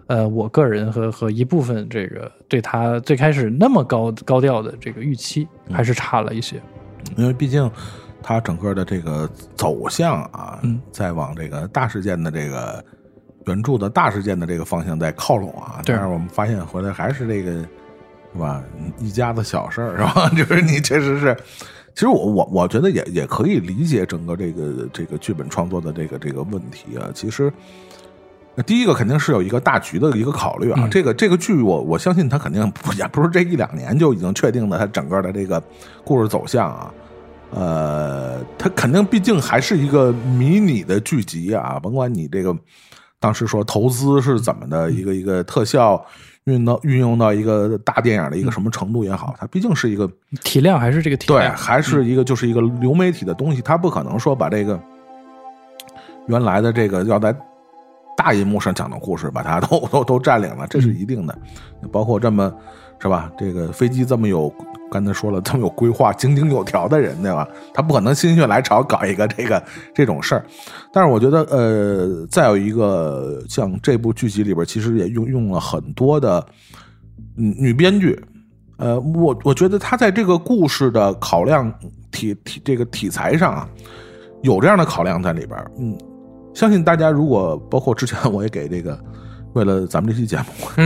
呃，我个人和和一部分这个对他最开始那么高高调的这个预期，还是差了一些。因为毕竟它整个的这个走向啊，嗯在往这个大事件的这个原著的大事件的这个方向在靠拢啊。对但是我们发现回来还是这个是吧，一家子小事儿是吧？就是你确实是。其实我我我觉得也也可以理解整个这个这个剧本创作的这个这个问题啊。其实，第一个肯定是有一个大局的一个考虑啊。嗯这个这个剧我我相信它肯定不也不是这一两年就已经确定的，它整个的这个故事走向啊。呃，它肯定毕竟还是一个迷你的剧集啊，甭管你这个当时说投资是怎么的，一个一个特效运到运用到一个大电影的一个什么程度也好，它毕竟是一个体量还是这个体量对，还是一个就是一个流媒体的东西，它不可能说把这个原来的这个要在大银幕上讲的故事，把它都 都都占领了，这是一定的。包括这么是吧？这个飞机这么有，刚才说了这么有规划、井井有条的人，对吧？他不可能心血来潮搞一个这个 这种事儿。但是我觉得，呃，再有一个像这部剧集里边，其实也用用了很多的嗯女编剧。呃，我我觉得他在这个故事的考量题题这个题材上啊，有这样的考量在里边。嗯，相信大家如果包括之前我也给这个为了咱们这期节目，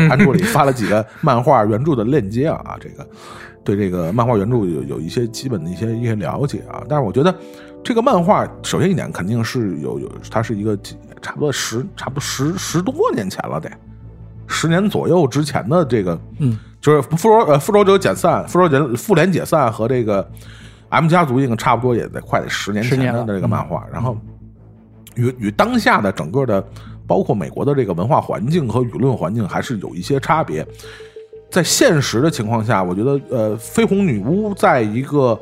安助理发了几个漫画原著的链接啊，这个对这个漫画原著有有一些基本的一些一些了解啊。但是我觉得这个漫画首先一点肯定是有有，它是一个几差不多十差不多十十多年前了得。十年左右之前的这个，嗯，就是复仇呃复仇者解散，复仇者复联解散和这个 M 家族应该差不多也得快得十年前10年了的这个漫画，然后与与当下的整个的包括美国的这个文化环境和舆论环境还是有一些差别。在现实的情况下，我觉得呃，绯红女巫在一个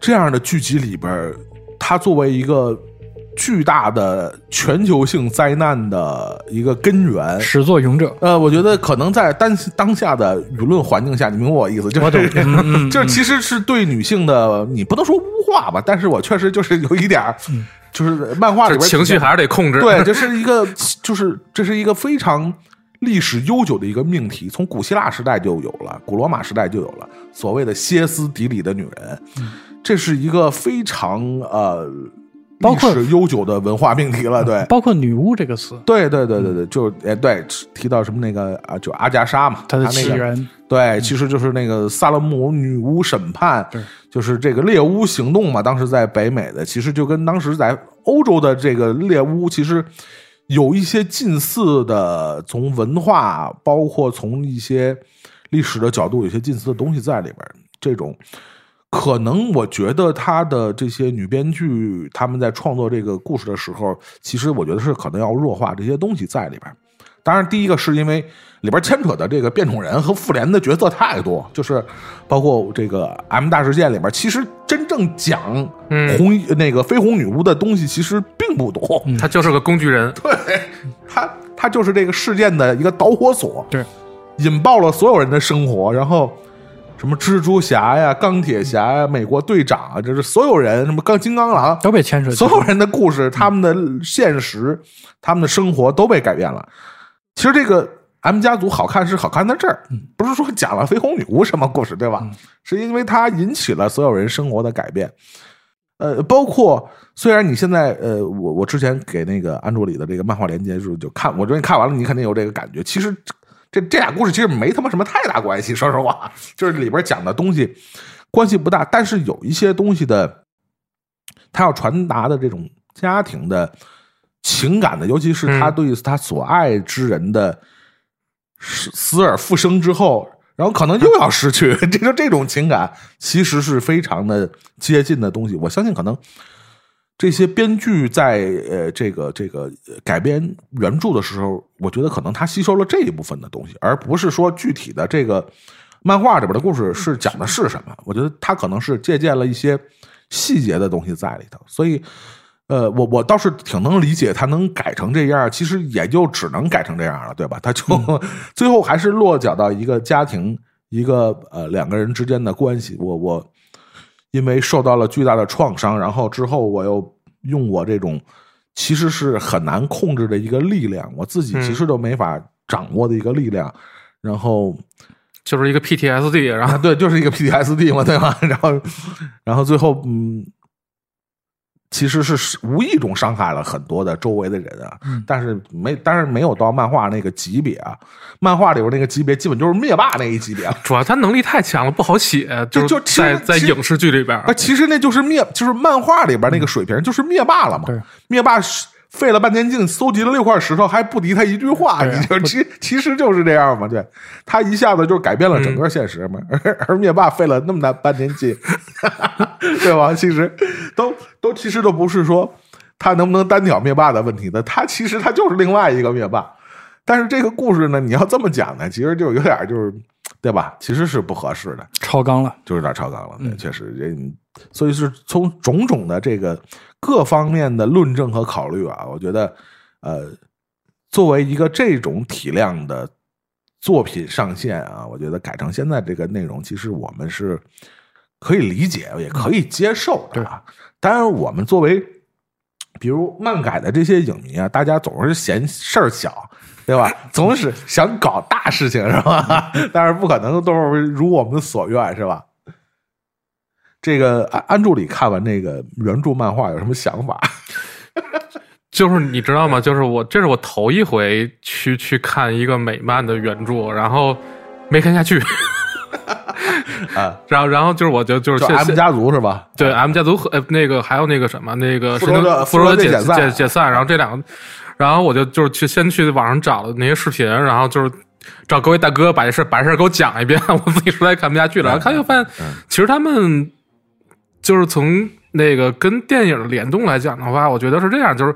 这样的剧集里边儿，它作为一个巨大的全球性灾难的一个根源，始作俑者，呃，我觉得可能在当当下的舆论环境下，你明白我意思，就是 就是其实是对女性的，你不能说污化吧，但是我确实就是有一点儿，就是漫画里边情绪还是得控制。对，这是一个，就是这是一个非常历史悠久的一个命题，从古希腊时代就有了，古罗马时代就有了所谓的歇斯底里的女人，这是一个非常呃。包括历史悠久的文化命题了，对，包括“女巫”这个词，对对对对对，就哎对，提到什么那个啊，就阿加莎嘛，它的那个起源，对，其实就是那个萨勒姆女巫审判，就是这个猎巫行动嘛。当时在北美的，其实就跟当时在欧洲的这个猎巫，其实有一些近似的，从文化包括从一些历史的角度，有些近似的东西在里边。这种可能，我觉得他的这些女编剧他们在创作这个故事的时候，其实我觉得是可能要弱化这些东西在里边。当然，第一个是因为里边牵扯的这个变种人和复联的角色太多，就是 包括这个 M 大事件里边，其实真正讲嗯红、那个绯红女巫的东西其实并不多。他就是个工具人，对，他他就是这个事件的一个导火索，对，引爆了所有人的生活，然后。什么蜘蛛侠呀、钢铁侠呀、美国队长啊，这是所有人，什么钢金刚狼，都被牵扯。所有人的故事、他们的现实、他们的生活都被改变了。其实这个 M 家族好看是好看在这儿，不是说讲了绯红女巫什么故事，对吧？是因为它引起了所有人生活的改变。呃，包括虽然你现在呃，我我之前给那个安卓里的这个漫画连接就就看，我觉得你看完了，你肯定有这个感觉。其实这这俩故事其实没他妈什么太大关系，说实话，就是里边讲的东西关系不大，但是有一些东西的，他要传达的这种家庭的情感的，尤其是他对他所爱之人的死死而复生之后，然后可能又要失去，这就这种情感其实是非常的接近的东西。我相信可能。这些编剧在呃这个这个呃改编原著的时候，我觉得可能他吸收了这一部分的东西，而不是说具体的这个漫画里边的故事是讲的是什么。我觉得他可能是借鉴了一些细节的东西在里头，所以呃，我我倒是挺能理解他能改成这样，其实也就只能改成这样了，对吧？他就、最后还是落脚到一个家庭，一个呃两个人之间的关系。我我。因为受到了巨大的创伤，然后之后我又用我这种其实是很难控制的一个力量，我自己其实都没法掌握的一个力量，然后就是一个 PTSD，然后啊，对，就是一个 PTSD 嘛，对吧？然后，然后最后，嗯，其实是无意中伤害了很多的周围的人啊，但是没，但是没有到漫画那个级别啊，漫画里边那个级别基本就是灭霸那一级别了。主要他能力太强了，不好写，就就在在影视剧里边啊，，其实那就是灭，就是漫画里边那个水平，就是灭霸了嘛。对，灭霸是费了半天劲搜集了六块石头，还不敌他一句话，啊你就其其实就是这样嘛。对，他一下子就改变了整个现实嘛。而而灭霸费了那么大半天劲，对吧？其实都都其实都不是说他能不能单挑灭霸的问题的，他其实他就是另外一个灭霸。但是这个故事呢，你要这么讲呢，其实就有点就是，对吧？其实是不合适的。超纲了。就有点超纲了，对，确实，这所以是从种种的这个各方面的论证和考虑啊，我觉得，呃，作为一个这种体量的作品上线啊，我觉得改成现在这个内容，其实我们是可以理解，也可以接受的啊。当然，我们作为比如漫改的这些影迷啊，大家总是嫌事儿小，对吧？总是想搞大事情，是吧？但是不可能都是如我们所愿，是吧？这个安安助理看完那个原著漫画有什么想法？就是你知道吗？就是我这是我头一回去去看一个美漫的原著，然后没看下去。啊，然后然后就是我就就是就 M 家族是吧？对 M 家族和呃那个还有那个什么那个复仇者复仇者解解散解解散，然后这两个，然后我就就是去先去网上找了那些视频，然后就是找各位大哥把这事把这事给我讲一遍，我自己实在看不下去了，然后看又发现其实他们就是从那个跟电影联动来讲的话，我觉得是这样，就是。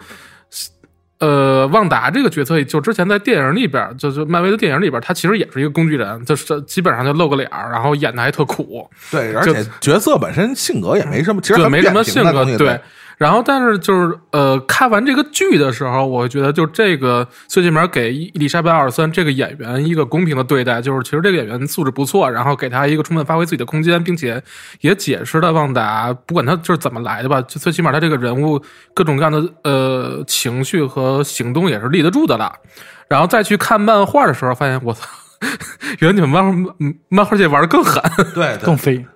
呃，旺达这个角色，就之前在电影里边，就是漫威的电影里边，他其实也是一个工具人，就是基本上就露个脸儿，然后演的还特苦，对，而且角色本身性格也没什么，其实没什么性格对。然后，但是就是呃，看完这个剧的时候，我会觉得，就这个最起码给伊丽莎白·奥尔森这个演员一个公平的对待，就是其实这个演员素质不错，然后给他一个充分发挥自己的空间，并且也解释了旺达不管他就是怎么来的吧，就最起码他这个人物各种各样的呃情绪和行动也是立得住的了。然后再去看漫画的时候，发现我操，原来你们漫画漫画界玩的更狠。对更飞。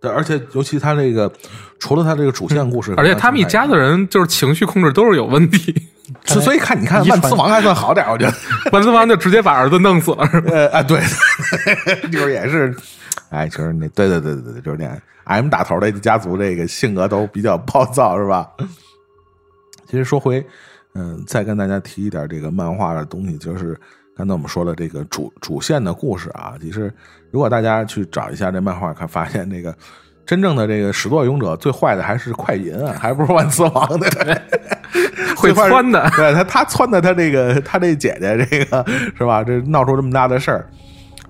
对，而且尤其他这个，除了他这个主线故事，而且他们一家子人就是情绪控制都是有问题。所所以看你看万磁王还算好点，我觉得。万磁王就直接把儿子弄死了，是吧？呃啊，对，就是也是，哎，就是那对对对对对，就是那 M 打头的家族，这个性格都比较暴躁，是吧？其实说回，嗯，再跟大家提一点这个漫画的东西，就是刚才我们说的这个主主线的故事啊。其实，如果大家去找一下这漫画，看发现那个 真正的这个始作俑者最坏的还是快银啊，还不是万磁王的。会窜的 对他他窜的他这个他这姐姐这个是吧？这闹出这么大的事儿，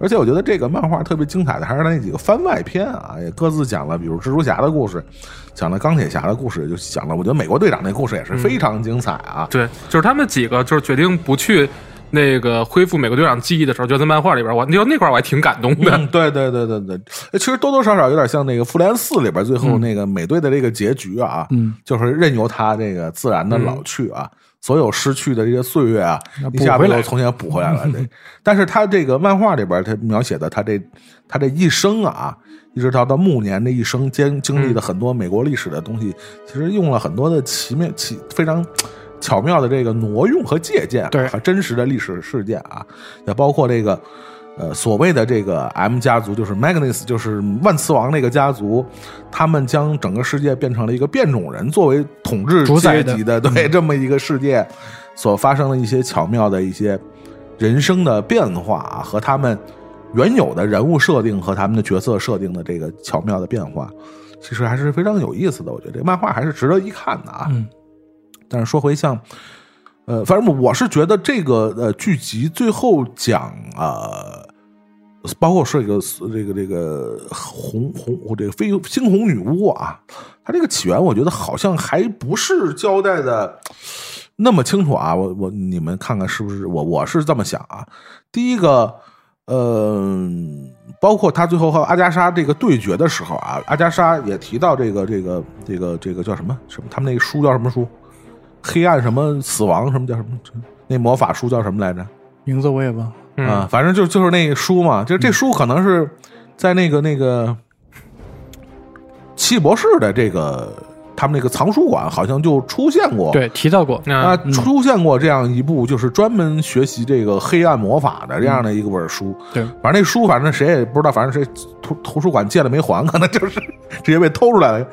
而且我觉得这个漫画特别精彩的还是那几个番外篇啊，也各自讲了，比如蜘蛛侠的故事，讲了钢铁侠的故事，就讲了。我觉得美国队长那故事也是非常精彩啊。对，就是他们几个就是决定不去那个恢复美国队长记忆的时候，就在漫画里边，我就那块我还挺感动的。嗯，对对对对对，其实多多少少有点像那个《复联四》里边最后那个美队的这个结局啊，嗯，就是任由他这个自然的老去啊，所有失去的这些岁月啊，一下子回来又重新补回来了。对，但是他这个漫画里边，他描写的他这他这一生啊，一直到到暮年这一生经经历的很多美国历史的东西，其实用了很多的奇妙奇非常。巧妙的这个挪用和借鉴、啊，对和真实的历史事件啊，也包括这个呃所谓的这个 M 家族，就是 Magnus，就是万磁王那个家族，他们将整个世界变成了一个变种人作为统治阶级的，对这么一个世界所发生的一些巧妙的一些人生的变化啊，和他们原有的人物设定和他们的角色设定的这个巧妙的变化，其实还是非常有意思的。我觉得这漫画还是值得一看的啊。嗯但是说回像，呃，反正我是觉得这个呃剧集最后讲呃，包括是这个这个这个红红这个飞猩红女巫啊，它这个起源我觉得好像还不是交代的那么清楚啊。我我你们看看是不是我我是这么想啊？第一个。呃，包括他最后和阿加莎这个对决的时候啊，阿加莎也提到这个这个这个这个叫什么什么，他们那个书叫什么书？黑暗什么死亡什么叫什么？那魔法书叫什么来着？名字我也忘了。嗯啊，反正就就是那个书嘛，就这书可能是在那个那个奇异博士的这个他们那个藏书馆好像就出现过，对，提到过。啊，嗯出现过这样一部就是专门学习这个黑暗魔法的这样的一个本书。对反正那书反正谁也不知道，反正谁图图书馆借了没还，可能就是直接被偷出来了。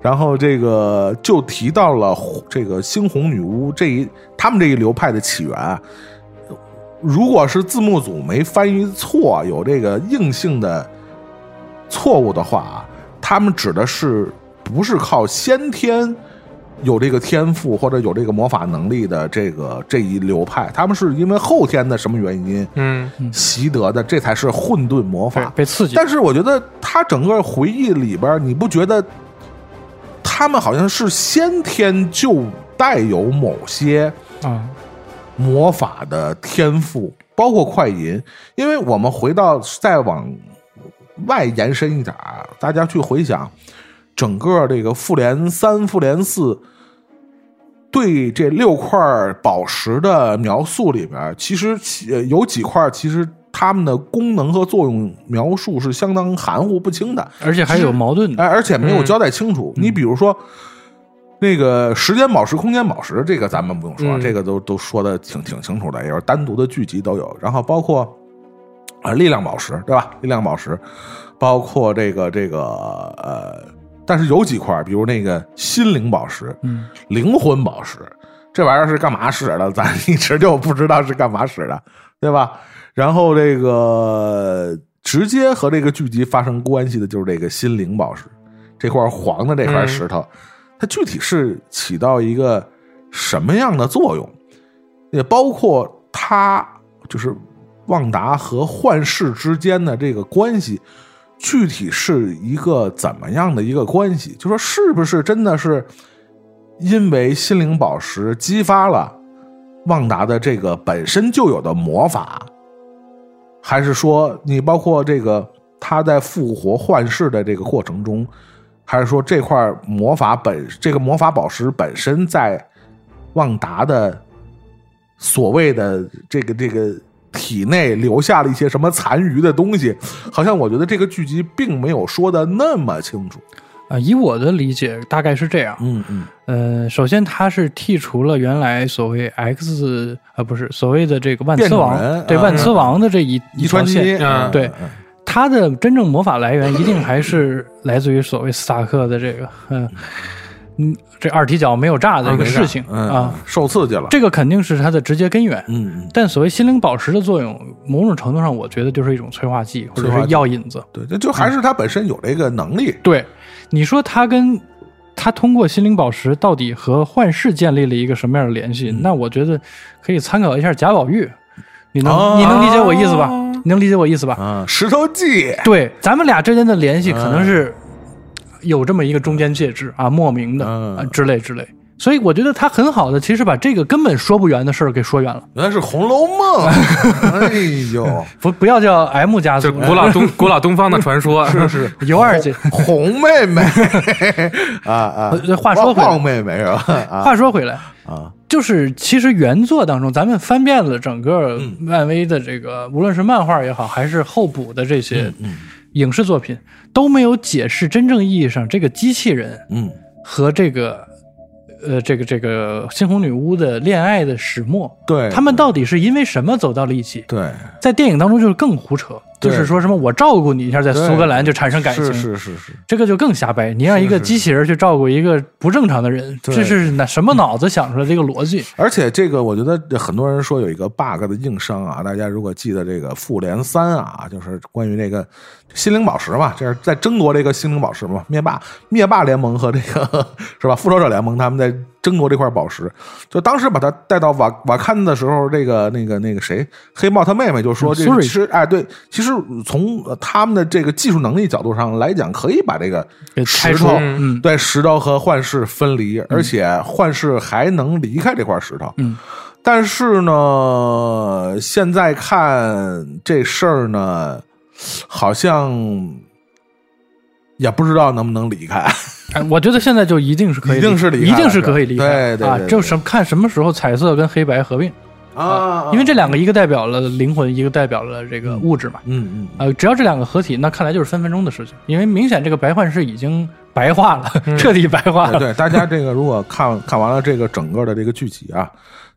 然后这个就提到了这个猩红女巫这一他们这一流派的起源啊。如果是字幕组没翻译错，有这个硬性的错误的话啊，他们指的是不是靠先天有这个天赋或者有这个魔法能力的这个这一流派，他们是因为后天的什么原因嗯习得的，这才是混沌魔法。被刺激。但是我觉得他整个回忆里边，你不觉得他们好像是先天就带有某些啊，魔法的天赋，包括快银。因为我们回到再往外延伸一点儿，大家去回想整个这个复联三、复联四对这六块宝石的描述里边，其实有几块其实它们的功能和作用描述是相当含糊不清的。而且还有矛盾的。哎，而且没有交代清楚。你比如说，那个时间宝石、空间宝石，这个咱们不用说，嗯这个都都说的挺挺清楚的，也是单独的剧集都有。然后包括啊、力量宝石，对吧？力量宝石，包括这个这个呃，但是有几块，比如那个心灵宝石、嗯，灵魂宝石，这玩意儿是干嘛使的？咱一直就不知道是干嘛使的，对吧？然后这个直接和这个剧集发生关系的就是这个心灵宝石，这块黄的这块石头，它具体是起到一个什么样的作用？也包括它就是旺达和幻视之间的这个关系，具体是一个怎么样的一个关系？就说是不是真的是因为心灵宝石激发了旺达的这个本身就有的魔法，还是说你包括这个他在复活幻视的这个过程中，还是说这块魔法本这个魔法宝石本身在旺达的所谓的这个这个体内留下了一些什么残余的东西？好像我觉得这个剧集并没有说的那么清楚。啊，以我的理解，大概是这样。嗯嗯呃，首先它是剔除了原来所谓 X 啊，不是所谓的这个万磁王对万磁王的这一遗传基因，对嗯它的真正魔法来源一定还是来自于所谓斯塔克的这个，嗯嗯，这二踢脚没有炸的一个事情嗯啊，，受刺激了，这个肯定是它的直接根源。嗯嗯，但所谓心灵宝石的作用，某种程度上，我觉得就是一种催化剂或者是药引子。对，这就还是它本身有这个能力，对，你说它跟它通过心灵宝石到底和幻视建立了一个什么样的联系？嗯那我觉得可以参考一下贾宝玉，你能、哦你能理解我意思吧？你能理解我意思吧？啊，石头记，对，咱们俩之间的联系可能嗯是有这么一个中间介质啊，莫名的嗯。啊之类之类。所以我觉得他很好的，其实把这个根本说不圆的事儿给说圆了。原来是《红楼梦》，哎呦，不不要叫 M 家族，就古老东古老东方的传说，是 是。尤二姐。红妹妹。啊 啊。呃，话说回来。旺妹妹是吧？啊。话说回来，啊，就是其实原作当中，咱们翻遍了整个嗯。漫威的这个，无论是漫画也好，还是后补的这些嗯影视作品，都没有解释真正意义上这个机器人嗯和这个。呃，这个这个猩红女巫的恋爱的始末，对他们到底是因为什么走到了一起？对，在电影当中就是更胡扯，对就是说什么我照顾你一下，在苏格兰就产生感情，是是是是，这个就更瞎掰。你让一个机器人去照顾一个不正常的人，对这是哪什么脑子想出来这个逻辑？而且这个，我觉得很多人说有一个 bug 的硬伤啊，大家如果记得这个复联三啊，就是关于那个心灵宝石嘛，这是在争夺这个心灵宝石嘛，灭霸灭霸联盟和这个 是吧？复仇者联盟他们在争夺这块宝石，就当时把他带到瓦瓦坎的时候，这个那个那个谁，黑帽他妹妹就说，这其实哎对，其实从呃他们的这个技术能力角度上来讲，可以把这个石头嗯。对石头和幻视分离，而且幻视还能离开这块石头。嗯，但是呢，现在看这事儿呢，好像也不知道能不能离开。哎，我觉得现在就一定是可以，一定是离开一定是可以离开啊！对对对对就什看什么时候彩色跟黑白合并啊因为这两个一个代表了灵魂，一个代表了这个物质嘛。嗯嗯呃，只要这两个合体，那看来就是分分钟的事情，因为明显这个白幻是已经白化了，彻底白化了。对对，大家这个如果看看完了这个整个的这个剧集啊，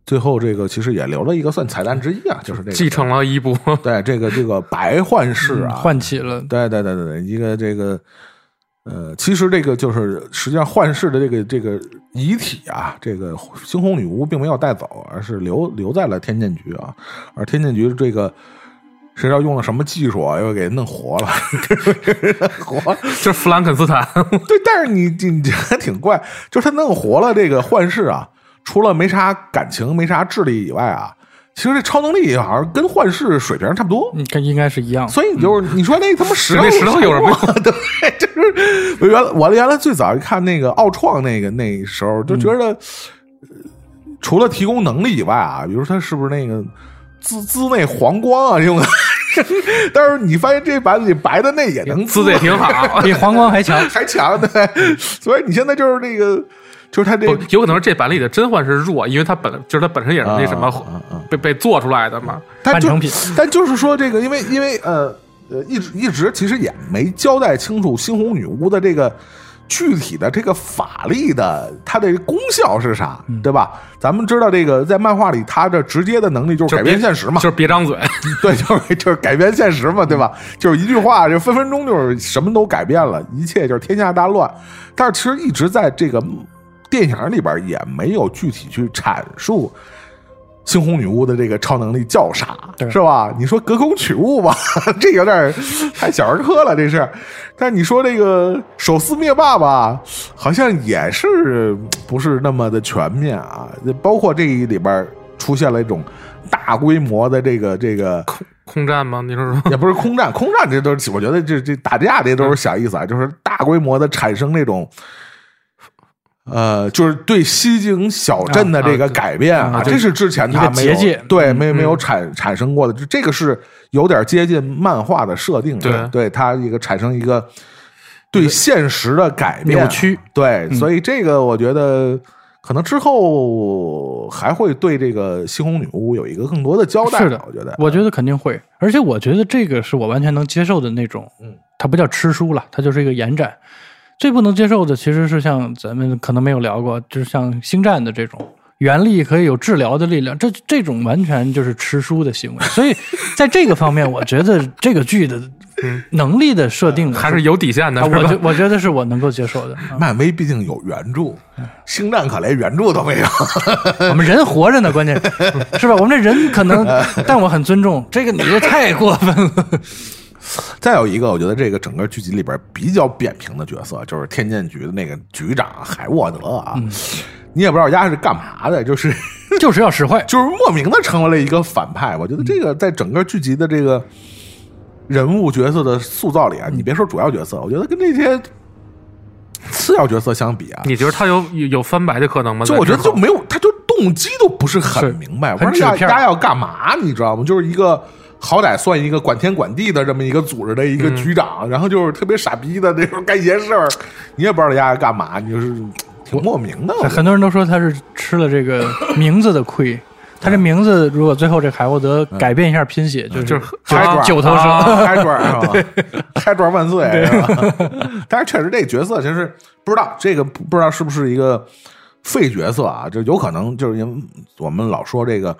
最后这个其实也留了一个算彩蛋之一啊，就是这个继承了衣钵。对这个这个白幻视啊，唤起了对对对对对，一个这个呃，其实这个就是实际上幻视的这个这个遗体啊，这个猩红女巫并没有带走，而是留留在了天剑局啊，而天剑局这个。谁知道用了什么技术啊？又给弄活了，活这弗兰肯斯坦，对，但是你你你还挺怪，就是他弄活了这个幻视啊，除了没啥感情、没啥智力以外啊，其实这超能力好像跟幻视水平差不多。嗯，跟应该是一样。所以你就是你说那他妈石头那石头有什么用？对，就是我原来我原来最早一看那个奥创那个那时候就觉得，呃除了提供能力以外啊，比如说他是不是那个滋滋那黄光啊用的，但是你发现这版里白的那也能滋的也挺好。比黄光还强。还强对，所以你现在就是那个就是他这，有可能是这版里的甄嬛是弱，因为它本就是它本身也是那什么啊啊啊被被做出来的嘛。但就半成品但就是说这个，因为因为呃呃，一直一直其实也没交代清楚猩红女巫的这个具体的这个法力的它的功效是啥，嗯对吧？咱们知道这个在漫画里，它的直接的能力就是改变现实嘛，就是别张嘴，对，就是就是改变现实嘛，对吧？就是一句话，就分分钟就是什么都改变了，一切就是天下大乱。但是其实一直在这个电影里边也没有具体去阐述猩红女巫的这个超能力叫啥，是吧？你说隔空取物吧，这有点太小儿科了，这是。但你说这个手撕灭霸吧，好像也是不是那么的全面啊？包括这里边出现了一种大规模的这个这个。空战吗？你说说，也不是空战，空战这都是我觉得这这打架这都是小意思啊，就是大规模的产生那种。呃，就是对西京小镇的这个改变啊，啊啊这是之前他一个没有对没没有产产生过的，这这个是有点接近漫画的设定的，对。对它一个产生一个对现实的改变扭曲，对，嗯。所以这个我觉得可能之后还会对这个猩红女巫有一个更多的交代，是的我觉得，我觉得肯定会，而且我觉得这个是我完全能接受的那种，嗯，它不叫吃书了，它就是一个延展。最不能接受的其实是像咱们可能没有聊过，就是像星战的这种原力可以有治疗的力量，这这种完全就是吃书的行为。所以在这个方面，我觉得这个剧的能力的设定还是有底线的，我觉？我觉得是我能够接受的。啊漫威毕竟有原著，星战可连原著都没有。我们人活着呢，关键 是吧？我们这人可能，但我很尊重这个，你这太过分了。再有一个，我觉得这个整个剧集里边比较扁平的角色，就是天剑局的那个局长海沃德啊。你也不知道丫是干嘛的，就是就是要使坏，就是莫名的成为了一个反派。我觉得这个在整个剧集的这个人物角色的塑造里啊，你别说主要角色，我觉得跟那些次要角色相比啊，你觉得他有有有翻白的可能吗？就我觉得就没有，他就动机都不是很明白，我很说丫丫要干嘛，你知道吗？就是一个好歹算一个管天管地的这么一个组织的一个局长，然后就是特别傻逼的那种干些事儿，你也不知道人家干嘛，你就是挺莫名的。很多人都说他是吃了这个名字的亏。他这名字如果最后这海沃德改变一下拼写，就是就是开爪九头蛇啊开爪是吧？开爪万岁？但是确实这个角色其实不知道这个不不知道是不是一个废角色啊？就有可能就是因为我们老说这个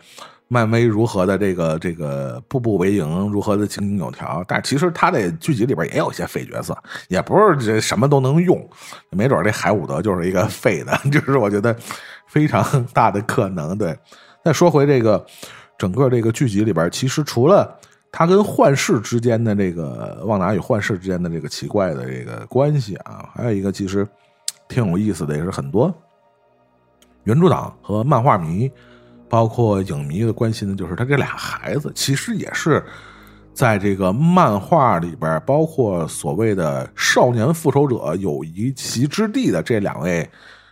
漫威如何的这个这个步步为营，如何的井井有条，但其实他这剧集里边也有一些废角色，也不是这什么都能用，没准这海伍德就是一个废的，就是我觉得非常 大的可能。对，再说回这个整个这个剧集里边，其实除了他跟幻视之间的这个旺达与幻视之间的这个奇怪的这个关系啊，还有一个其实挺有意思的，也是很多原著党和漫画迷，包括影迷的关心的，就是他这俩孩子其实也是在这个漫画里边，包括所谓的少年复仇者有一席之地的这两位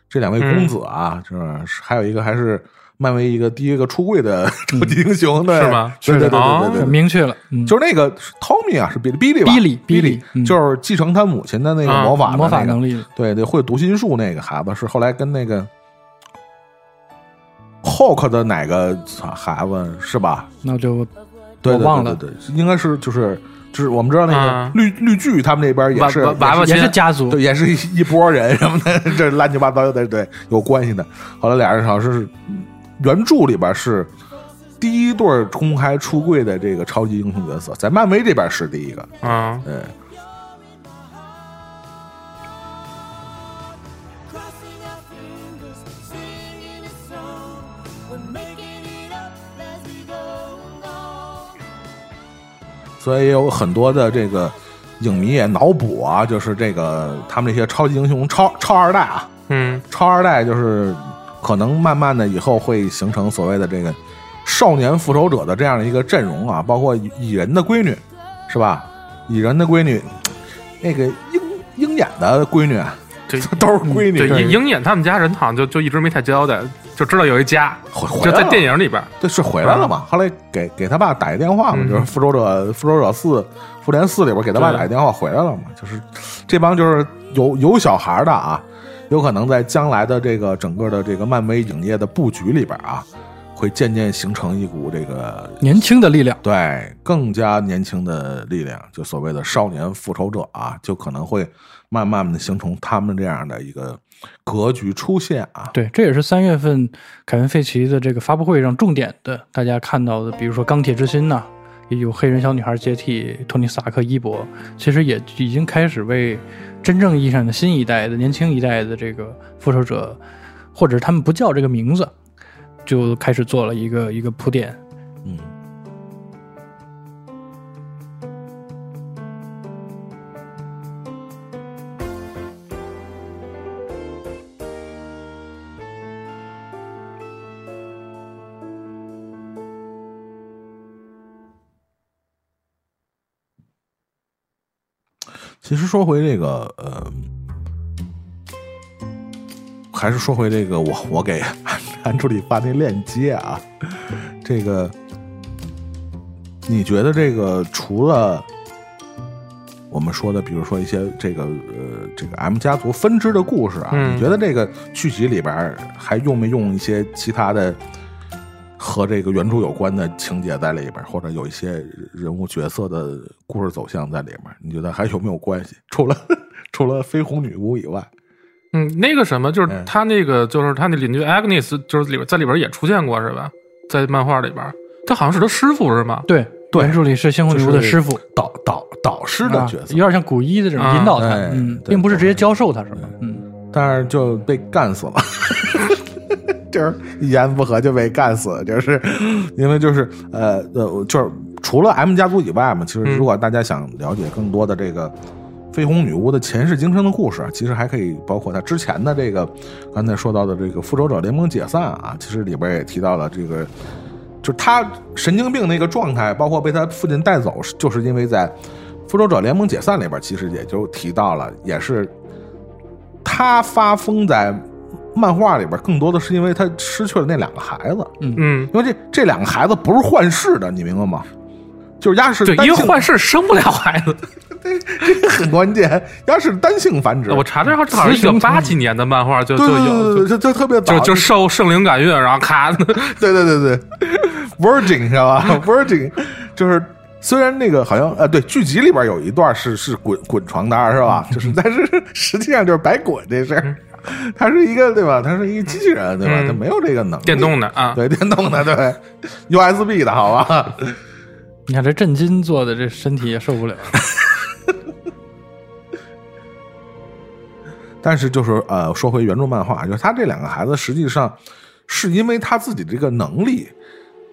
这两位公子啊，就是还有一个还是。漫威一个第一个出柜的超级英雄，对是吗对对对哦对对对，明确了，嗯，就是那个 Tommy 啊，是比比利吧？比利比比利嗯就是继承他母亲的那个啊魔法的魔法能力，对对，会读心术那个孩子是后来跟那个 Hulk 的哪个孩子是吧？那就对对我忘了对对对，应该是就是就是我们知道那个啊绿绿巨他们那边也是娃娃娃也是家族对，也是一一波人什么的，这乱七八糟的，对，有关系的。后来俩人好像是原著里边是第一对公开出柜的这个超级英雄角色，在漫威这边是第一个。嗯，对，所以也有很多的这个影迷也脑补啊，就是这个他们这些超级英雄超超二代啊，嗯，超二代就是可能慢慢的以后会形成所谓的这个少年复仇者的这样的一个阵容啊，包括蚁蚁人的闺女是吧？蚁人的闺女，那个鹰鹰眼的闺女这 都是闺女，对，鹰鹰眼他们家人好像就就一直没太交代，就知道有一家，回回就在电影里边，对，是回来了嘛？后来给给他爸打一电话嘛，嗯。就是复仇者复仇者四复联四里边给他爸打一电话回来了嘛，就是这帮就是有有小孩的啊，有可能在将来的这个整个的这个漫威影业的布局里边啊，会渐渐形成一股这个年轻的力量。对更加年轻的力量，就所谓的少年复仇者啊，就可能会慢慢的形成他们这样的一个格局出现啊。对，这也是三月份凯文·费奇的这个发布会上重点的，大家看到的，比如说钢铁之心呐、也有黑人小女孩接替托尼·斯塔克伊博，其实也已经开始为真正意义上的新一代的年轻一代的这个复仇者，或者他们不叫这个名字，就开始做了一个一个铺垫。其实说回这个，呃，还是说回这个，我我给安安助理发那链接啊，这个，你觉得这个除了我们说的，比如说一些这个呃这个 M 家族分支的故事啊，嗯你觉得这个剧集里边还用没用一些其他的和这个原著有关的情节在里边，或者有一些人物角色的故事走向在里面？你觉得还有没有关系？除了除了绯红女巫以外，嗯，那个什么，就是嗯他那个，就是他那邻居 Agnes，就是里边在里边也出现过是吧？在漫画里边，他好像是他师傅是吗？对对原著里是猩红女巫的师傅，导导导师的啊角色，有点像古一的这种啊引导他，哎嗯，并不是直接教授他什么，嗯，但是就被干死了。一言不合就被干死，就是 因为就是呃呃，就是除了 M 家族以外嘛，其实如果大家想了解更多的这个绯红女巫的前世今生的故事，其实还可以包括她之前的这个刚才说到的这个复仇者联盟解散啊，其实里边也提到了这个，就是她神经病那个状态，包括被她父亲带走，就是因为在复仇者联盟解散里边，其实也就提到了，也是他发疯在漫画里边，更多的是因为他失去了那两个孩子，嗯，因为这这两个孩子不是幻视的，你明白吗？就是鸭是对，因为幻视生不了孩子。这个很关键，鸭是单性繁殖。我查这好像好像一九八几年的漫画就就对对对有，对，这这特别早，就就受圣灵感孕，然后咔，对对对对，Virgin 知道吧？Virgin 就是虽然那个好像呃，对，剧集里边有一段是是滚滚床单是吧？就是但是实际上就是白滚这事儿，它是一个对吧？他是一个机器人对吧？嗯它没有这个能力，电动的啊。对电动的对，USB 的好吧？你看这震惊做的，这身体也受不了，但是就是呃，说回原著漫画，就是他这两个孩子实际上是因为他自己这个能力，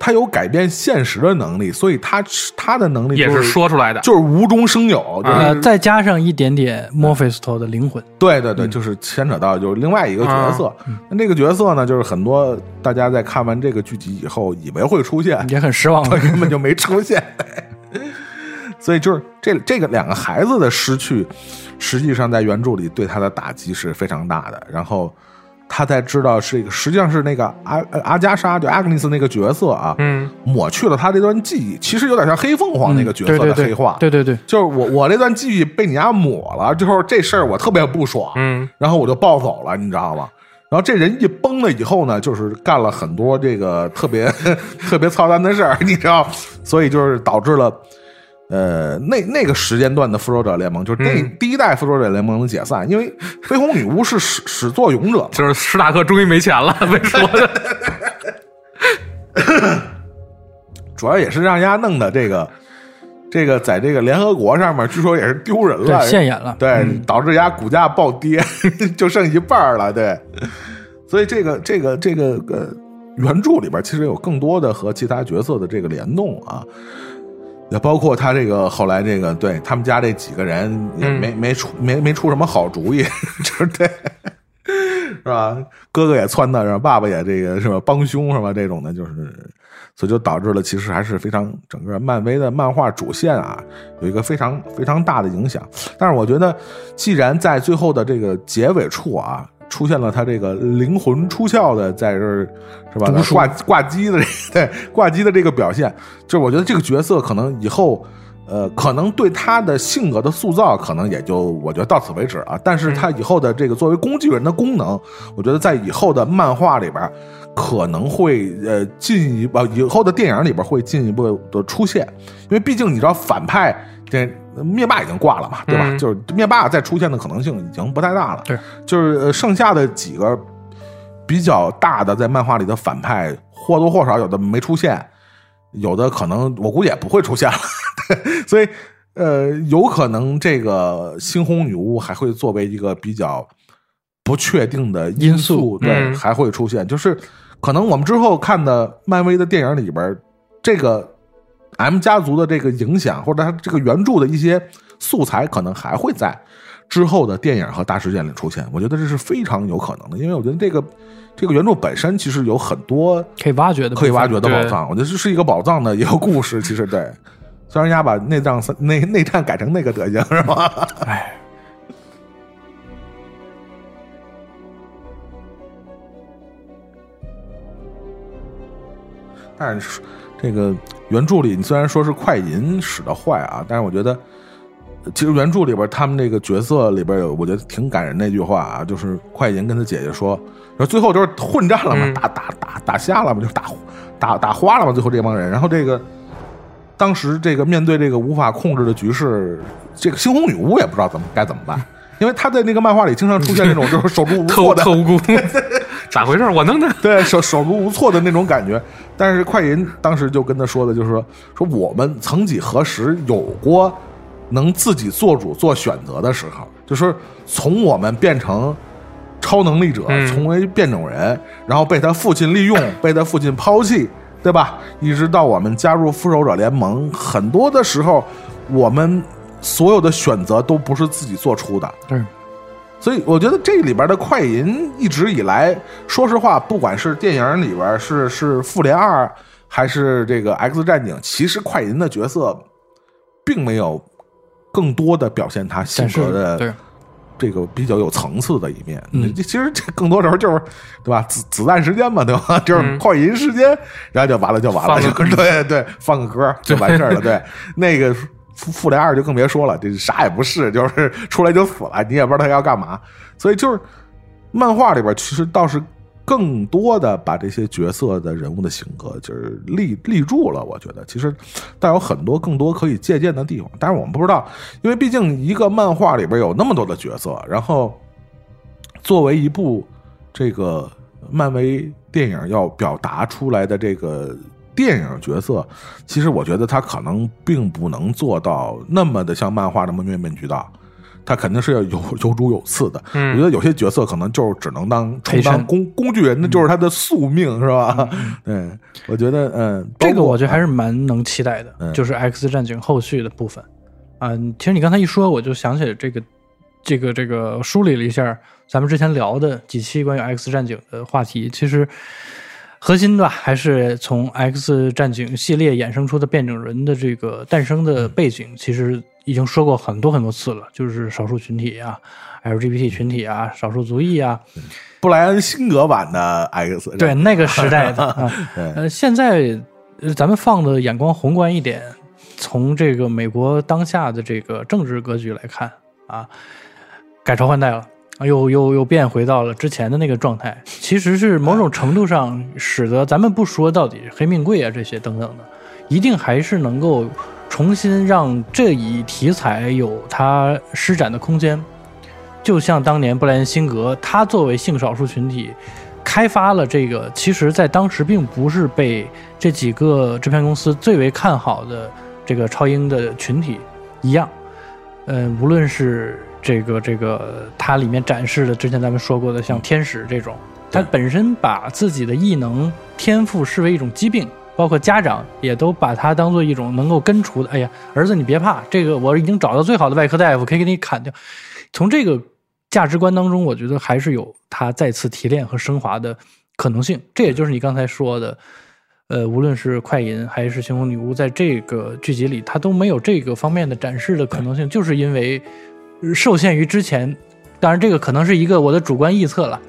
他有改变现实的能力，所以他他的能力也就是说出来的，就是无中生有，就是、呃，再加上一点点墨菲斯托的灵魂，对对对，就是牵扯到就是另外一个角色。那这个角色呢，就是很多大家在看完这个剧集以后，以为会出现，也很失望。他 根本就没出现。所以就是这这个两个孩子的失去，实际上在原著里对他的打击是非常大的。然后他才知道是一个，实际上是那个阿阿加莎就 Agnes 那个角色啊，嗯，抹去了他这段记忆，其实有点像黑凤凰那个角色对对对的黑化。对对对，就是我我这段记忆被你家抹了，之后这事儿我特别不爽，嗯，然后我就暴走了，你知道吗？然后这人一崩了以后呢，就是干了很多这个特别 特别操蛋的事儿，你知道，所以就是导致了。呃，那那个时间段的复仇者联盟，就是那、嗯第一代复仇者联盟的解散，因为绯红女巫是始始作俑者嘛，就是史塔克终于没钱了，被说的。主要也是让人家弄的这个这个在这个联合国上面，据说也是丢人了，对现眼了，对，导致人家股价暴跌，就剩一半了。对，所以这个这个这个呃，原著里边其实有更多的和其他角色的这个联动啊，也包括他这个后来这个对他们家这几个人也嗯没、没出没没出什么好主意，就是对。是吧？哥哥也撺掇，是吧？爸爸也这个是吧？帮凶是吧？这种的，就是，所以就导致了其实还是非常整个漫威的漫画主线啊，有一个非常非常大的影响。但是我觉得，既然在最后的这个结尾处啊，出现了他这个灵魂出窍的在这儿是吧？挂挂机的这个 对挂机的这个表现，就是我觉得这个角色可能以后。呃，可能对他的性格的塑造，可能也就我觉得到此为止啊。但是他以后的这个作为工具人的功能，我觉得在以后的漫画里边，可能会呃进一步，呃以后的电影里边会进一步的出现。因为毕竟你知道反派这灭霸已经挂了嘛，对吧？嗯就是灭霸再出现的可能性已经不太大了。对，就是呃剩下的几个比较大的在漫画里的反派，或多或少有的没出现。有的可能我估计也不会出现了，所以呃，有可能这个猩红女巫还会作为一个比较不确定的因因素对，嗯还会出现。就是可能我们之后看的漫威的电影里边，这个 M 家族的这个影响，或者它这个原著的一些素材，可能还会在之后的电影和大事件里出现。我觉得这是非常有可能的，因为我觉得这个这个原著本身其实有很多可以挖掘的，可以挖掘的宝藏。我觉得这是一个宝藏的一个故事。其实对，虽然人家把内战三内内战改成那个德行是吧？哎，但是这个原著里，你虽然说是快银使的坏啊，但是我觉得，其实原著里边他们那个角色里边有，我觉得挺感人那句话啊，就是快银跟他姐姐说，然后最后就是混战了嘛，嗯。打打打打瞎了嘛，就是打打打花了嘛，最后这帮人，然后这个。当时这个面对这个无法控制的局势，这个猩红女巫也不知道怎么该怎么办，因因为他在那个漫画里经常出现那种就是手足无特措的特无辜，咋回事？我弄的。对手手足无措的那种感觉。但是快银当时就跟他说的，就是说说我们曾几何时有过能自己做主做选择的时候，就是从我们变成超能力者，嗯成为变种人，然后被他父亲利用，被他父亲抛弃，对吧？一直到我们加入复仇者联盟，很多的时候，我们所有的选择都不是自己做出的。对，所以我觉得这里边的快银一直以来，说实话，不管是电影里边是是复联二，还是这个 X 战警，其实快银的角色并没有更多的表现他性格的对这个比较有层次的一面。嗯其实这更多时候就是对吧？子子弹时间嘛，对吧？就是嗯快银时间，然后就完了就完了，对对，放个歌就完事儿了。对，那个复复联二就更别说了，这啥也不是，就是 出来就死了，你也不知道他要干嘛。所以就是漫画里边其实倒是更多的把这些角色的人物的性格就是立立住了。我觉得其实倒有很多更多可以借鉴的地方，但是我们不知道，因为毕竟一个漫画里边有那么多的角色，然后作为一部这个漫威电影要表达出来的这个电影角色，其实我觉得他可能并不能做到那么的像漫画那么面面俱到。他肯定是要有有主有次的，嗯我觉得有些角色可能就是只能当充当工工具人，那就是他的宿命，是吧？对，我觉得嗯，这个我觉得还是是蛮能期待的，嗯就是 X 战警后续的部分啊。其实你刚才一说，我就想起这个这个这个梳理了一下咱们之前聊的几期关于 X 战警的话题，其实核心吧还是从 X 战警系列衍生出的变种人的这个诞生的背景，其实已经说过很多很多次了，就是少数群体啊。LGBT 群体啊，少数族裔啊，布莱恩辛格版的 X，对那个时代的 啊，呃，现在呃咱们放的眼光宏观一点，从这个美国当下的这个政治格局来看啊，改朝换代了，啊又又又变回到了之前的那个状态，其实是某种程度上使得咱们不说到底黑命贵啊这些等等的，一定还是能够重新让这一题材有它施展的空间。就像当年布莱恩辛格，他作为性少数群体，开发了这个，其实在当时并不是被这几个制片公司最为看好的这个超英的群体一样。嗯，无论是这个这个它里面展示的，之前咱们说过的像天使这种，它本身把自己的异能天赋视为一种疾病，包括家长也都把它当做一种能够根除的。哎呀，儿子你别怕，这个我已经找到最好的外科大夫，可以给你砍掉。从这个价值观当中，我觉得还是有它再次提炼和升华的可能性。这也就是你刚才说的，呃，无论是快银还是星空女巫，在这个剧集里，它都没有这个方面的展示的可能性，就是因为呃受限于之前，当然这个可能是一个我的主观臆测了，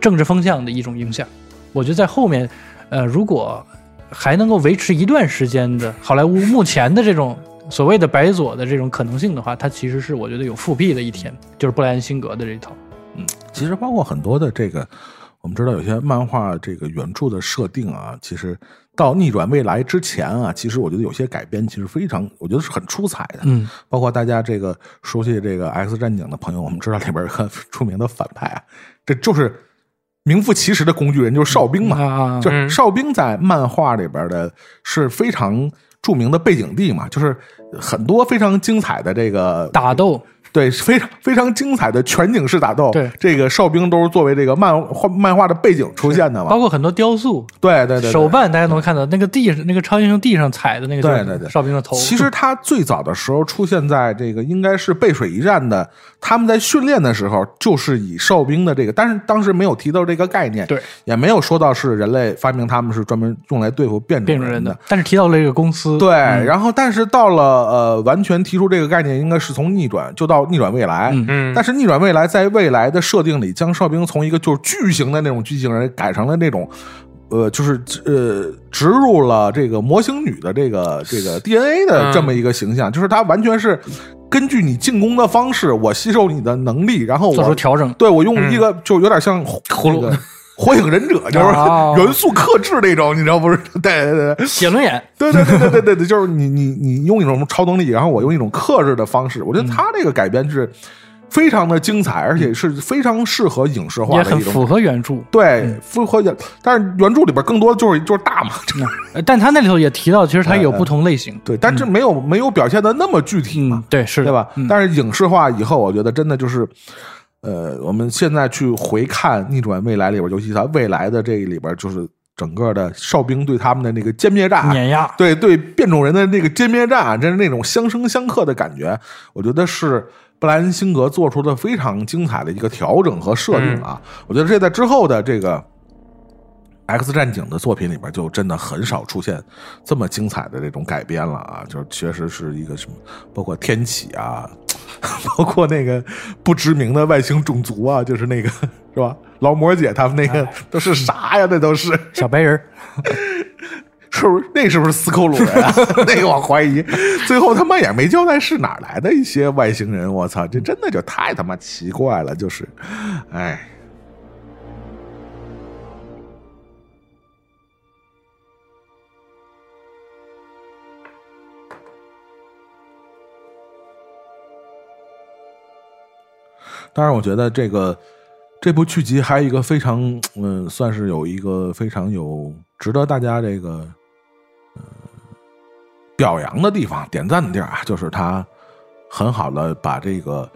政治风向的一种影响。我觉得在后面，呃，如果还能够维持一段时间的好莱坞目前的这种所谓的白左的这种可能性的话，它其实是我觉得有复辟的一天，就是布莱恩辛格的这一套。其实包括很多的这个，我们知道有些漫画这个原著的设定啊，其实到逆转未来之前啊，其实我觉得有些改编其实非常，我觉得是很出彩的。嗯，包括大家这个熟悉这个 X 战警的朋友，我们知道里边有个出名的反派啊，这就是名副其实的工具人，就是哨兵嘛。啊，就是哨兵在漫画里边的是非常著名的背景地嘛，就是很多非常精彩的这个打斗，对，非常非常精彩的全景式打斗。对这个哨兵都是作为这个漫画漫画的背景出现的嘛。包括很多雕塑、对对对对，手办，大家能看到那个地那个超英雄地上踩的那个，就是对对对哨兵的头。其实他最早的时候出现在这个应该是背水一战的，他们在训练的时候就是以哨兵的这个，但是当时没有提到这个概念，对，也没有说到是人类发明他们是专门用来对付变种人变种人的，但是提到了这个公司，对，嗯然后但是到了呃，完全提出这个概念，应该是从逆转就到逆转未来。嗯嗯但是逆转未来在未来的设定里，将哨兵从一个就是巨型的那种巨型人改成了那种。呃，就是呃，植入了这个模型女的这个这个 DNA 的这么一个形象，就是它完全是根据你进攻的方式，我吸收你的能力，然后做出我调整。对我用一个就有点像葫芦火影忍者，就是哦元素克制那种，你知道不是？对对对，写轮眼，对对对对对对对，就是你你你用一种超能力，然后我用一种克制的方式，我觉得他这个改编是非常的精彩，而且是非常适合影视化也很的一种。符合原著。对，符合原，但是原著里边更多就是就是大嘛，真的但他那里头也提到，其实它有不同类型。对，但是没有没有表现的那么具体嘛嗯，，对，是，对吧？但是影视化以后，我觉得真的就是，呃，我们现在去回看《逆转未来》里边，尤其它未来的这里边，就是整个的哨兵对他们的那个歼灭战，碾压。对对，变种人的那个歼灭战啊，真是那种相生相克的感觉，我觉得是布莱恩辛格做出的非常精彩的一个调整和设定啊。我觉得这在之后的这个 X 战警的作品里边，就真的很少出现这么精彩的这种改编了啊，就是确实是一个什么，包括天启啊，包括那个不知名的外星种族啊，就是那个是吧？劳模姐他们那个都是啥呀？那都是。小白人，是不是那是不是斯库鲁人啊？那个我怀疑，最后他妈也没交代是哪来的一些外星人。我操，这真的就太他妈奇怪了，就是，哎。当然，我觉得这个这部剧集还有一个非常嗯，算是有一个非常有值得大家这个呃表扬的地方、点赞的地儿啊，就是他很好的把这个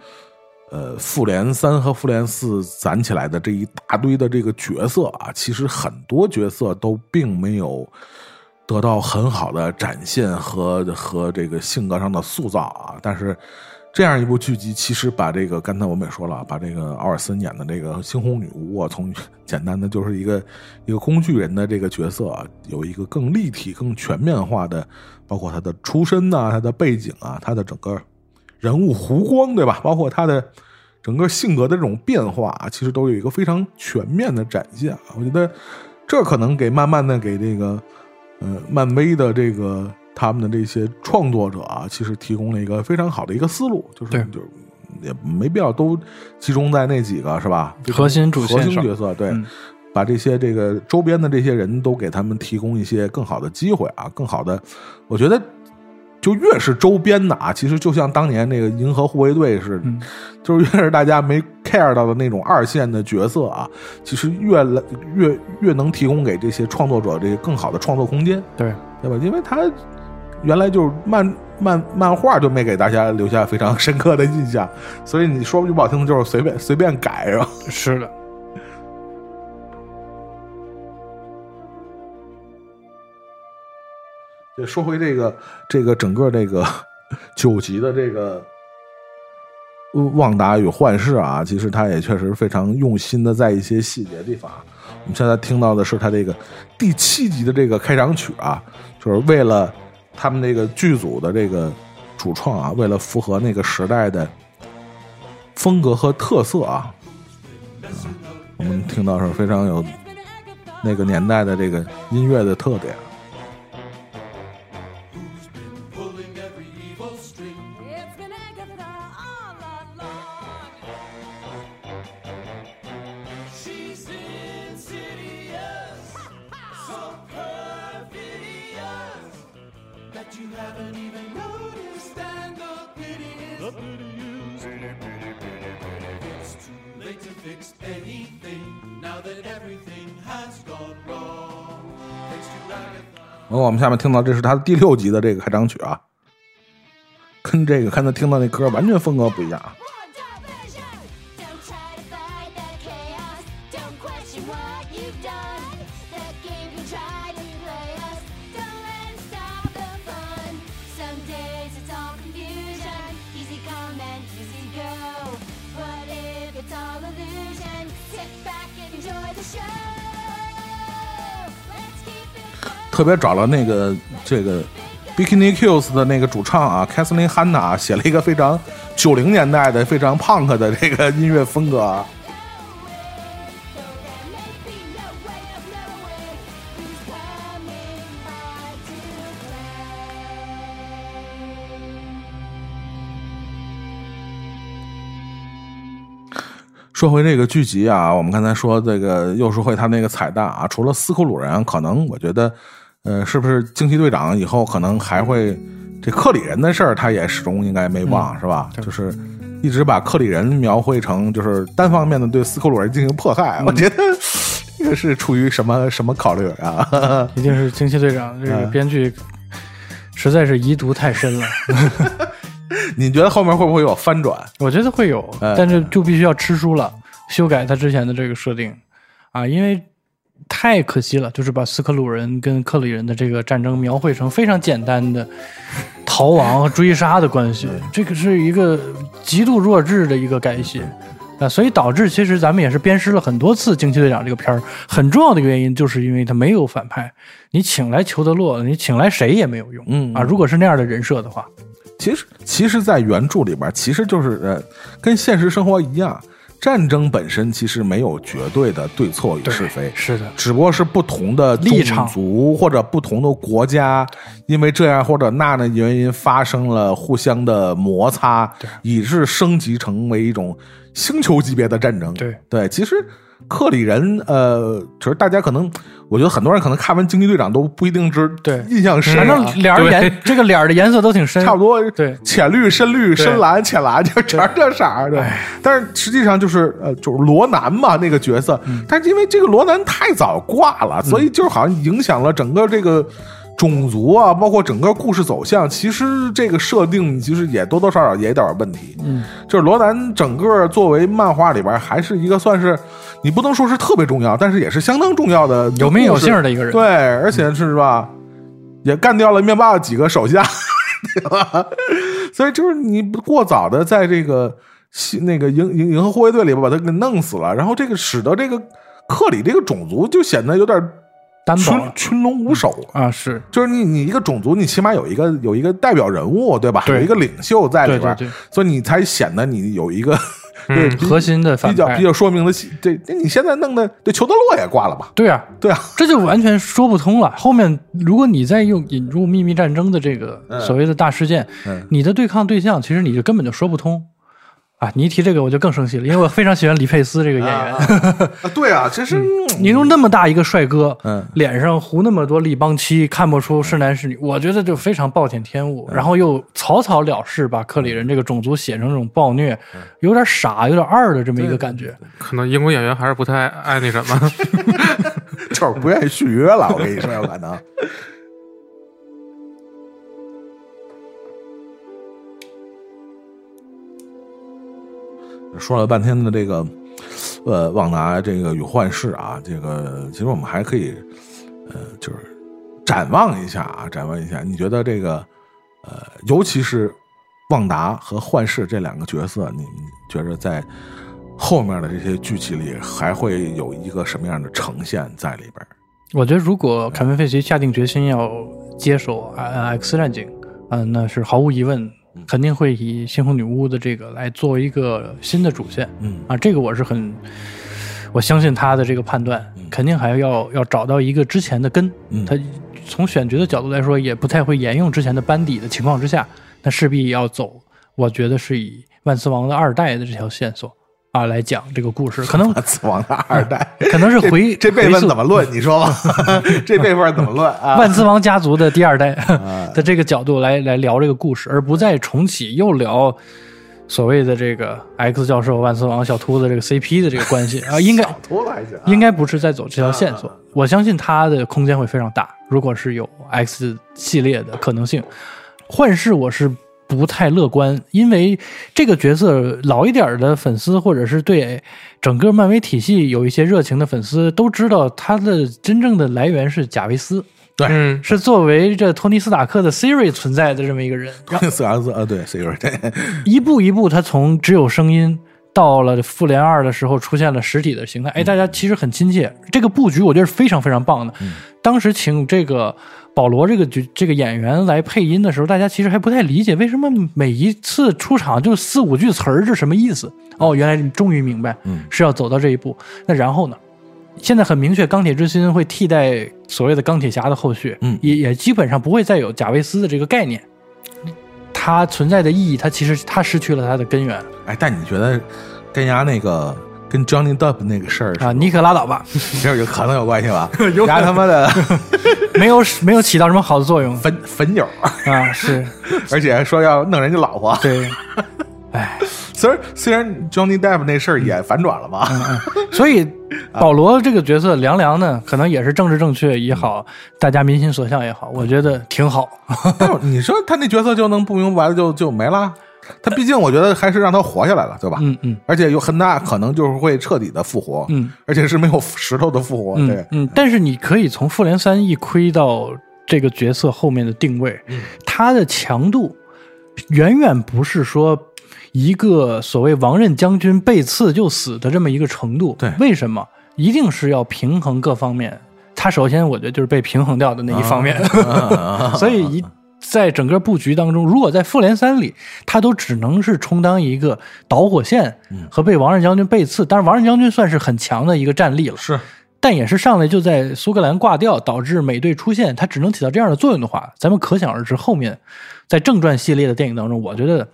呃复联三和复联四攒起来的这一大堆的这个角色啊，其实很多角色都并没有得到很好的展现和和这个性格上的塑造啊，但是。这样一部剧集，其实把这个刚才我们也说了，把这个奥尔森演的这个猩红女巫啊，从简单的就是一个一个工具人的这个角色啊，有一个更立体、更全面化的，包括她的出身呐、她的背景啊，她的整个人物弧光，对吧？包括她的整个性格的这种变化啊，其实都有一个非常全面的展现啊。我觉得这可能给慢慢的给这个呃漫威的这个他们的这些创作者啊，其实提供了一个非常好的一个思路，就是就是也没必要都集中在那几个是吧？核心主线核心角色对。嗯。把这些这个周边的这些人都给他们提供一些更好的机会啊，更好的，我觉得就越是周边的啊，其实就像当年那个银河护卫队似的，嗯。就是越是大家没 care 到的那种二线的角色啊，其实越来越越能提供给这些创作者这个更好的创作空间，对，对吧？因为他原来就是漫漫漫画就没给大家留下非常深刻的印象，所以你说句不好听的，就是随便随便改是吧？是的，对，说回这个这个整个这个九集的这个《旺达与幻视》啊，其实他也确实非常用心的在一些细节地方啊。我们现在听到的是他这个第七集的这个开场曲啊，就是为了他们那个剧组的这个主创啊，为了符合那个时代的风格和特色啊，我们听到是非常有那个年代的这个音乐的特点。然后我们下面听到这是他第六集的这个开场曲啊，跟这个刚才听到那歌完全风格不一样啊。Don't try to fight the chaos. Don't question what you've done. The game you try to play us. Don't let it stop the fun. Some days it's all confusion. Easy come and easy go. What if it's all illusion? Sit back and enjoy the show. 特别找了那个这个 Bikini Kills 的那个主唱啊，Kathleen Hanna 啊写了一个非常九零年代的非常 punk 的这个音乐风格。说回这个剧集啊，我们刚才说这个幼师会他那个彩蛋啊，除了斯库鲁人，可能我觉得，呃，是不是惊奇队长以后可能还会这克里人的事儿，他也始终应该没忘，是吧？就是一直把克里人描绘成就是单方面的对斯克鲁人进行迫害，我觉得这个是出于什么什么考虑啊？一定是惊奇队长这个嗯编剧实在是遗毒太深了，你觉得后面会不会有翻转？我觉得会有，嗯但是就必须要吃书了，修改他之前的这个设定啊，因为太可惜了，就是把斯克鲁人跟克里人的这个战争描绘成非常简单的逃亡和追杀的关系，这个是一个极度弱智的一个改写。啊，所以导致其实咱们也是鞭尸了很多次《惊奇队长》这个片儿，很重要的原因就是因为他没有反派，你请来裘德洛，你请来谁也没有用，嗯啊，如果是那样的人设的话，其实，其实，在原著里边，其实就是呃，跟现实生活一样，战争本身其实没有绝对的对错与是非，是的，只不过是不同的立场。种族或者不同的国家，因为这样或者那的原因发生了互相的摩擦，以致升级成为一种星球级别的战争。对。对，其实克里人，呃，其实大家可能，我觉得很多人可能看完《惊奇队长》都不一定知对。印象深、啊，反正脸儿颜这个脸儿的颜色都挺深，差不多对。浅绿、深绿、深蓝、浅蓝，就全是这色儿。对，但是实际上就是呃，就是罗南嘛那个角色，嗯。但是因为这个罗南太早挂了，所以就好像影响了整个这个。种族啊，包括整个故事走向，其实这个设定其实也多多少少也有点问题。嗯，就是罗南整个作为漫画里边还是一个算是你不能说是特别重要，但是也是相当重要的有名有姓的一个人对，而且是吧，也干掉了灭霸的几个手下，对吧？所以就是你过早的在这个西那个银银银河护卫队里边把他给弄死了，然后这个使得这个克里这个种族就显得有点单薄群群龙无首。啊，是就是你，你一个种族，你起码有一个有一个代表人物，对吧？对有一个领袖在里边，对对对所以你才显得你有一个对比核心的反派比较比较说明的戏。这那你现在弄的，这裘德洛也挂了吧？对啊，对啊，这就完全说不通了。后面如果你再用引入秘密战争的这个嗯所谓的大事件，嗯你的对抗对象其实你就根本就说不通啊！你一提这个我就更生气了，因为我非常喜欢李佩斯这个演员。啊，对啊，这是你用那么大一个帅哥，脸上糊那么多立邦漆，看不出是男是女，我觉得就非常暴殄天物。然后又草草了事，把克里人这个种族写成这种暴虐，有点傻，有点二的这么一个感觉。可能英国演员还是不太爱那什么。就是不愿意续约了。我跟你说，有可能。说了半天的这个，呃，旺达这个与幻视啊，这个其实我们还可以，呃，就是展望一下啊，展望一下。你觉得这个，呃，尤其是旺达和幻视这两个角色，你你觉着在后面的这些剧情里还会有一个什么样的呈现在里边？我觉得如果凯文·费奇下定决心要接手啊 X 战警，嗯、那是毫无疑问，肯定会以猩红女巫的这个来作为一个新的主线。嗯。啊，这个我是很，我相信他的这个判断，肯定还要要找到一个之前的根。嗯。他从选角的角度来说，也不太会沿用之前的班底的情况之下，那势必要走，我觉得是以万磁王的二代的这条线索啊来讲这个故事，可能 死亡的二代，可能是回这这辈分怎么论？你说吧，这辈分怎么论啊？万磁王家族的第二代 的这个角度来来聊这个故事，而不再重启又聊所谓的这个 X 教授、万磁王、小秃子这个 CP 的这个关系啊，应该应该不是在走这条线索。我相信他的空间会非常大。如果是有 X 系列的可能性，幻视我是不太乐观，因为这个角色老一点的粉丝或者是对整个漫威体系有一些热情的粉丝都知道，他的真正的来源是贾维斯。对，是作为这托尼斯塔克的 Siri 存在的这么一个人，然后四 X 啊，对 Siri，对，一步一步，他从只有声音到了复联二的时候出现了实体的形态，哎，大家其实很亲切。这个布局我觉得是非常非常棒的。当时请这个保罗这个角这个演员来配音的时候，大家其实还不太理解为什么每一次出场就四五句词儿是什么意思。哦，原来你终于明白，嗯是要走到这一步。那然后呢？现在很明确，钢铁之心会替代所谓的钢铁侠的后续，嗯也也基本上不会再有贾维斯的这个概念。它存在的意义，它其实它失去了它的根源哎，但你觉得跟家那个跟 Johnny Depp 那个事儿啊！你可拉倒吧，这有可能有关系吧？有可能牙他妈的 没有没有起到什么好的作用粉粉友，啊！是而且还说要弄人家老婆，对，哎，虽然虽然 Johnny Depp 那事儿也反转了吧，所以保罗这个角色凉凉呢，可能也是政治正确也好，大家民心所向也好，我觉得挺好。但你说他那角色就能不明白的就就没了？他毕竟我觉得还是让他活下来了，对吧？嗯嗯而且有很大可能就是会彻底的复活，嗯，而且是没有石头的复活，对嗯，嗯，但是你可以从复联三一窥到这个角色后面的定位，嗯他的强度远远不是说一个所谓王任将军被刺就死的这么一个程度。对为什么？一定是要平衡各方面。他首先我觉得就是被平衡掉的那一方面，啊 所以一。在整个布局当中，如果在复联三里，他都只能是充当一个导火线嗯和被王任将军背刺，但是王任将军算是很强的一个战力了。是但也是上来就在苏格兰挂掉，导致美队出现，他只能起到这样的作用的话，咱们可想而知，后面在正传系列的电影当中，我觉得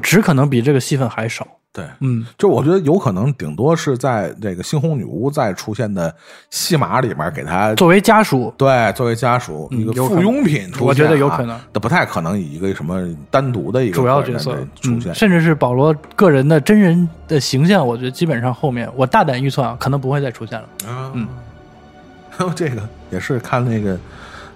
只可能比这个戏份还少。对，嗯，就我觉得有可能顶多是在这个猩红女巫再出现的戏码里面给他作为家属，对作为家属一个附庸品出现啊，我觉得有可能。但不太可能以一个什么单独的一个主要角色出现。嗯，。甚至是保罗个人的真人的形象，我觉得基本上后面我大胆预测啊，可能不会再出现了。啊，嗯，还 有这个也是看那个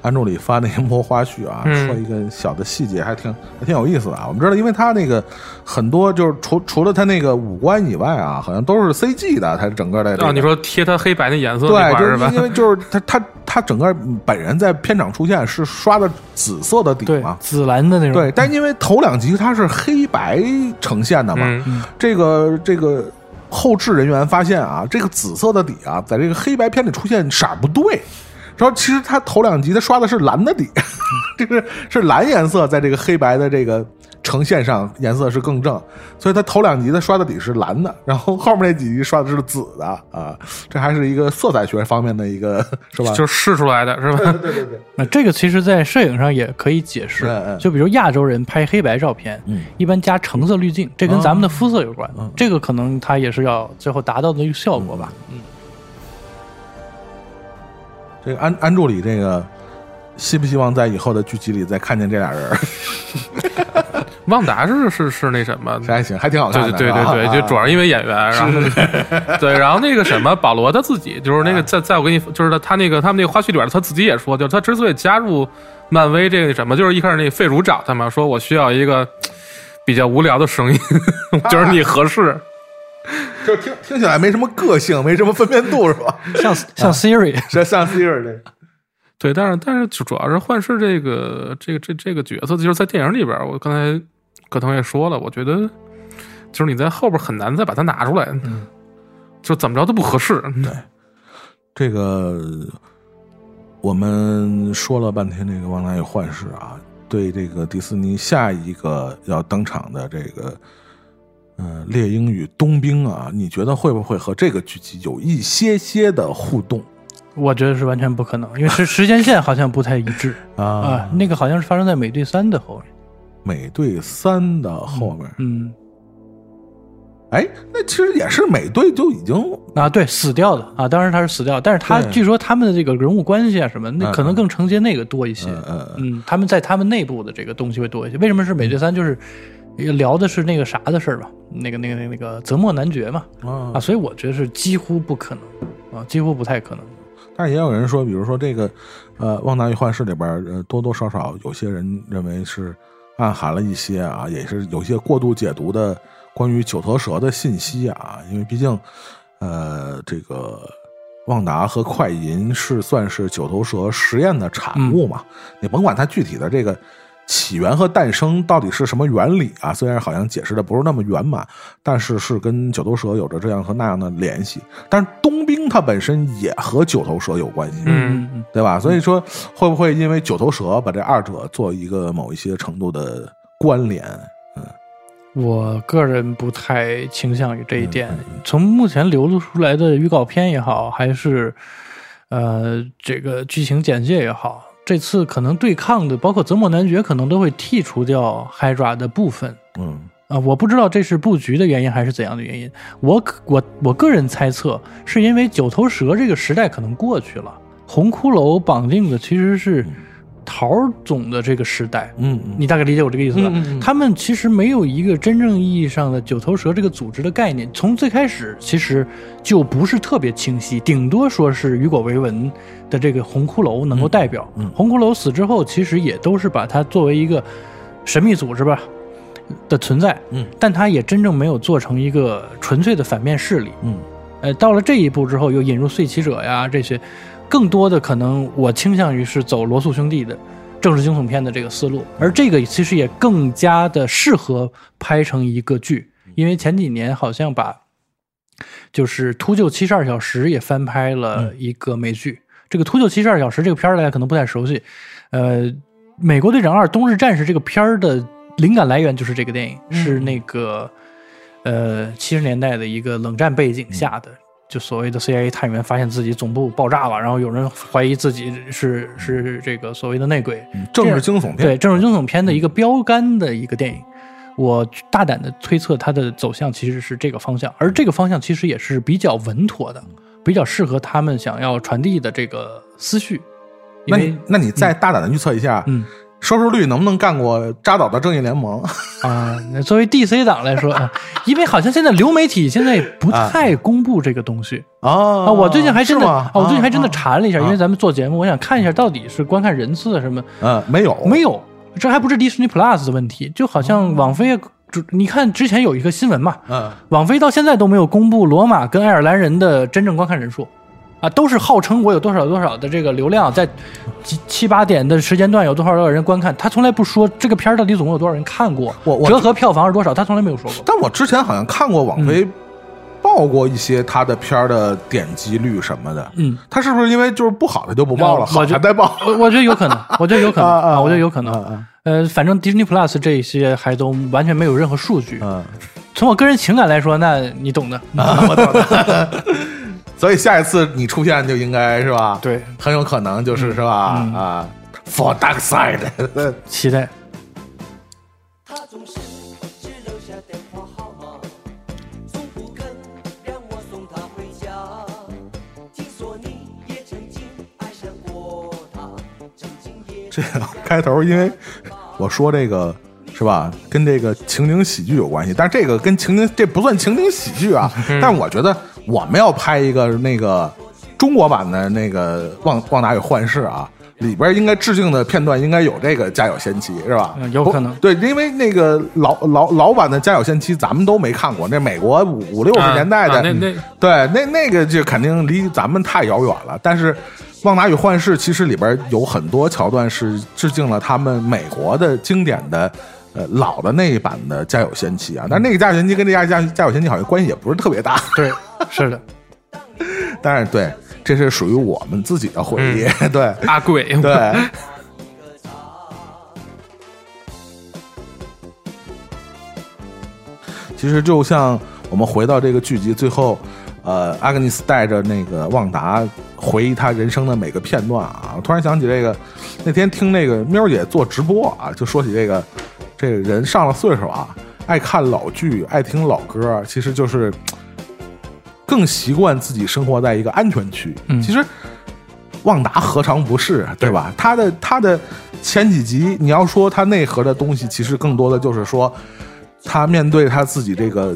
安助理发那个幕后花絮啊，嗯说一个小的细节，还挺还挺有意思的啊。我们知道，因为他那个很多就是除除了他那个五官以外啊，好像都是 CG 的，他整个的、这个啊，你说贴他黑白那颜色对，就是是因？为就是他他他整个本人在片场出现是刷的紫色的底嘛，，紫蓝的那种，对，但因为头两集他是黑白呈现的嘛，嗯，这个这个后置人员发现啊，这个紫色的底啊，在这个黑白片里出现色儿不对。说其实他头两集他刷的是蓝的底，这个是蓝颜色，在这个黑白的这个呈现上颜色是更正，所以他头两集他刷的底是蓝的，然后后面那几集刷的是紫的啊，这还是一个色彩学方面的一个是吧？就试出来的是吧？对对对，那这个其实，在摄影上也可以解释嗯嗯，就比如亚洲人拍黑白照片，嗯一般加橙色滤镜，这跟咱们的肤色有关嗯，这个可能它也是要最后达到的一个效果吧。这个安安助理这个希不希望在以后的剧集里再看见这俩人儿？旺达是是是那什么？这还行，还挺好看对的。对对对对，啊就主要因为演员，然后 对，然后那个什么保罗他自己就是那个在在我给你就是他他那个他们那个花絮里边他自己也说，就是他之所以加入漫威这个什么，就是一开始那个费如找他嘛，说我需要一个比较无聊的声音，就是你合适。就听听起来没什么个性，没什么分辨度，是吧？像像 Siri，像像 Siri 这个对，但是但是主主要是幻视这个这个这这个角色，就是在电影里边，我刚才葛腾也说了，我觉得就是你在后边很难再把它拿出来，就怎么着都不合适。对，这个，我们说了半天这个《旺达与幻视》啊，对这个迪士尼下一个要登场的这个。呃，猎鹰与冬兵啊，你觉得会不会和这个剧集有一些些的互动我觉得是完全不可能，因为时时间线好像不太一致 啊？啊。那个好像是发生在美队三的后面。美队三的后面，嗯哎，那其实也是美队就已经啊，对，死掉的啊，当然他是死掉，但是他据说他们的这个人物关系啊什么，那嗯可能更承接那个多一些。嗯嗯嗯，他们在他们内部的这个东西会多一些。为什么是美队三？就是聊的是那个啥的事儿吧，那个那个那个那个泽莫男爵嘛啊啊，所以我觉得是几乎不可能啊，几乎不太可能。但是也有人说，比如说这个，呃，《旺达与幻视》里边，呃，多多少少有些人认为是暗含了一些啊，也是有些过度解读的关于九头蛇的信息啊，因为毕竟，呃，这个旺达和快银是算是九头蛇实验的产物嘛，你甭管它具体的这个。起源和诞生到底是什么原理啊？虽然好像解释的不是那么圆满，但是是跟九头蛇有着这样和那样的联系。但是冬兵它本身也和九头蛇有关系，嗯嗯对吧？所以说，会不会因为九头蛇把这二者做一个某一些程度的关联？嗯，我个人不太倾向于这一点。嗯从目前流露出来的预告片也好，还是呃这个剧情简介也好，这次可能对抗的，包括泽莫男爵，可能都会剔除掉 Hydra 的部分。嗯啊、我不知道这是布局的原因还是怎样的原因。我可我我个人猜测，是因为九头蛇这个时代可能过去了，红骷髅绑定的其实是桃总的这个时代，嗯嗯你大概理解我这个意思吧？嗯嗯嗯他们其实没有一个真正意义上的九头蛇这个组织的概念，从最开始其实就不是特别清晰，顶多说是雨果维文的这个红骷髅能够代表。红骷髅死之后，其实也都是把它作为一个神秘组织吧的存在，嗯，但它也真正没有做成一个纯粹的反面势力。嗯呃，到了这一步之后，又引入碎骑者呀这些，更多的可能我倾向于是走罗素兄弟的政治惊悚片的这个思路，而这个其实也更加的适合拍成一个剧，因为前几年好像把就是《秃鹫七十二小时》也翻拍了一个美剧。这个《秃鹫七十二小时》这个片儿大家可能不太熟悉，呃，《美国队长二：冬日战士》这个片儿的灵感来源就是这个电影，是那个呃七十年代的一个冷战背景下的，就所谓的 CIA 探员发现自己总部爆炸了，然后有人怀疑自己是是这个所谓的内鬼，嗯政治惊悚片，对政治惊悚片的一个标杆的一个电影。我大胆的推测，它的走向其实是这个方向，而这个方向其实也是比较稳妥的，比较适合他们想要传递的这个思绪。那你那你再大胆的预测一下，嗯收视率能不能干过扎导的正义联盟？啊，那作为 DC 党来说啊，因为好像现在流媒体现在不太公布这个东西。啊啊，我最近还真的，我最近还真的啊查了一下，因为咱们做节目，我想看一下到底是观看人次什么，嗯，没有，没有，这还不是 Disney Plus 的问题，就好像网飞，就你看之前有一个新闻嘛，嗯，网飞到现在都没有公布罗马跟爱尔兰人的真正观看人数，啊，都是号称我有多少多少的这个流量，在七七八点的时间段有多少多少人观看，他从来不说这个片儿到底总共有多少人看过，我我折合票房是多少，他从来没有说过。但我之前好像看过网飞报过一些他的片儿的点击率什么的，嗯，他是不是因为就是不好的就不报了，我好觉还在报？我我觉得有可能，我觉得有可能啊 啊我觉得有可能。啊啊呃，反正 Disney Plus 这些还都完全没有任何数据。嗯，从我个人情感来说，那你懂的。我懂了。所以下一次你出现就应该是吧？对，很有可能就是是吧？嗯啊，For Dark Side，期待。这个开头，因为我说这个是吧，跟这个情景喜剧有关系，但是这个跟情景这不算情景喜剧啊。但是我觉得我们要拍一个那个中国版的那个《旺旺达与幻视》啊。里边应该致敬的片段应该有这个《家有仙妻》是吧？嗯有可能对，因为那个老老老版的《家有仙妻》咱们都没看过，那美国五五六十年代的，啊那那对，那那个就肯定离咱们太遥远了。但是《旺达与幻视》其实里边有很多桥段是致敬了他们美国的经典的。呃，老的那一版的《家有仙妻》啊，但那个《家有仙妻》跟这家家家有仙妻好像关系也不是特别大，对，是的。但是对，这是属于我们自己的回忆，对阿贵，对。其实就像我们回到这个剧集最后，呃，阿格尼斯带着那个旺达回忆他人生的每个片段啊，我突然想起这个，那天听那个喵姐做直播啊，就说起这个，这个人上了岁数啊，爱看老剧，爱听老歌，其实就是更习惯自己生活在一个安全区。嗯其实旺达何尝不是，对吧？他的他的前几集，你要说他内核的东西，其实更多的就是说，他面对他自己这个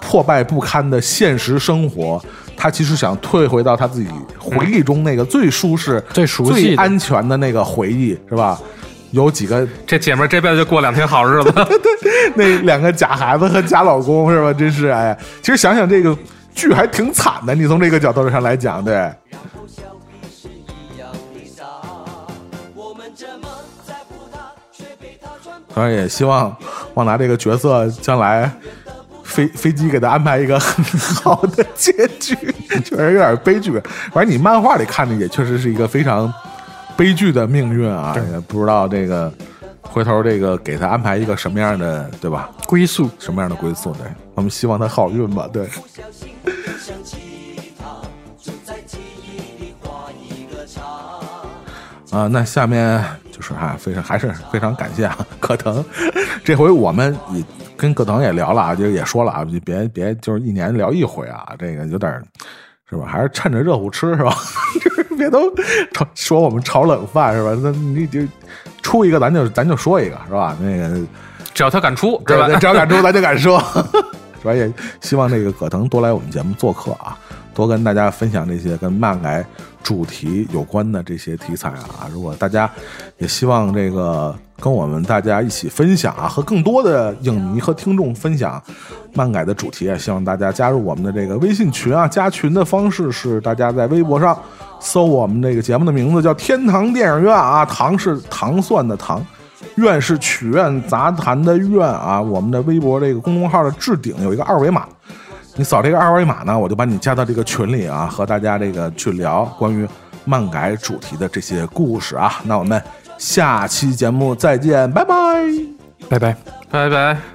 破败不堪的现实生活，他其实想退回到他自己回忆中那个最舒适、最熟悉最安全的那个回忆，是吧？有几个这姐们儿这辈子就过两天好日子。那两个假孩子和假老公是吧？真是哎呀，其实想想这个剧还挺惨的。你从这个角度上来讲，对。当然也希望旺达这个角色将来飞飞机给他安排一个很好的结局，确实有点悲剧。反正你漫画里看着也确实是一个非常悲剧的命运啊，也不知道这个回头这个给他安排一个什么样的，对吧？归宿。什么样的归宿？对，我们希望他好运吧。对。啊，那下面就是啊，非常还是非常感谢啊，葛腾。这回我们也跟葛腾也聊了啊，就也说了啊，就别别就是一年聊一回啊，这个有点儿是吧？还是趁着热乎吃是吧？就是别都炒说我们炒冷饭是吧？那你就出一个，咱就咱就说一个是吧？那个只要他敢出，对吧？只要敢出咱就敢说，是吧？也希望这个葛腾多来我们节目做客啊，多跟大家分享这些跟漫改主题有关的这些题材啊。如果大家也希望这个跟我们大家一起分享啊，和更多的影迷和听众分享漫改的主题啊，希望大家加入我们的这个微信群啊。加群的方式是大家在微博上搜我们这个节目的名字叫“天堂电影院”啊，糖是糖蒜的糖。院是曲苑杂谈的院啊，我们的微博这个公众号的置顶有一个二维码，你扫这个二维码呢，我就把你加到这个群里啊，和大家这个去聊关于漫改主题的这些故事啊。那我们下期节目再见，拜拜。拜拜。拜拜。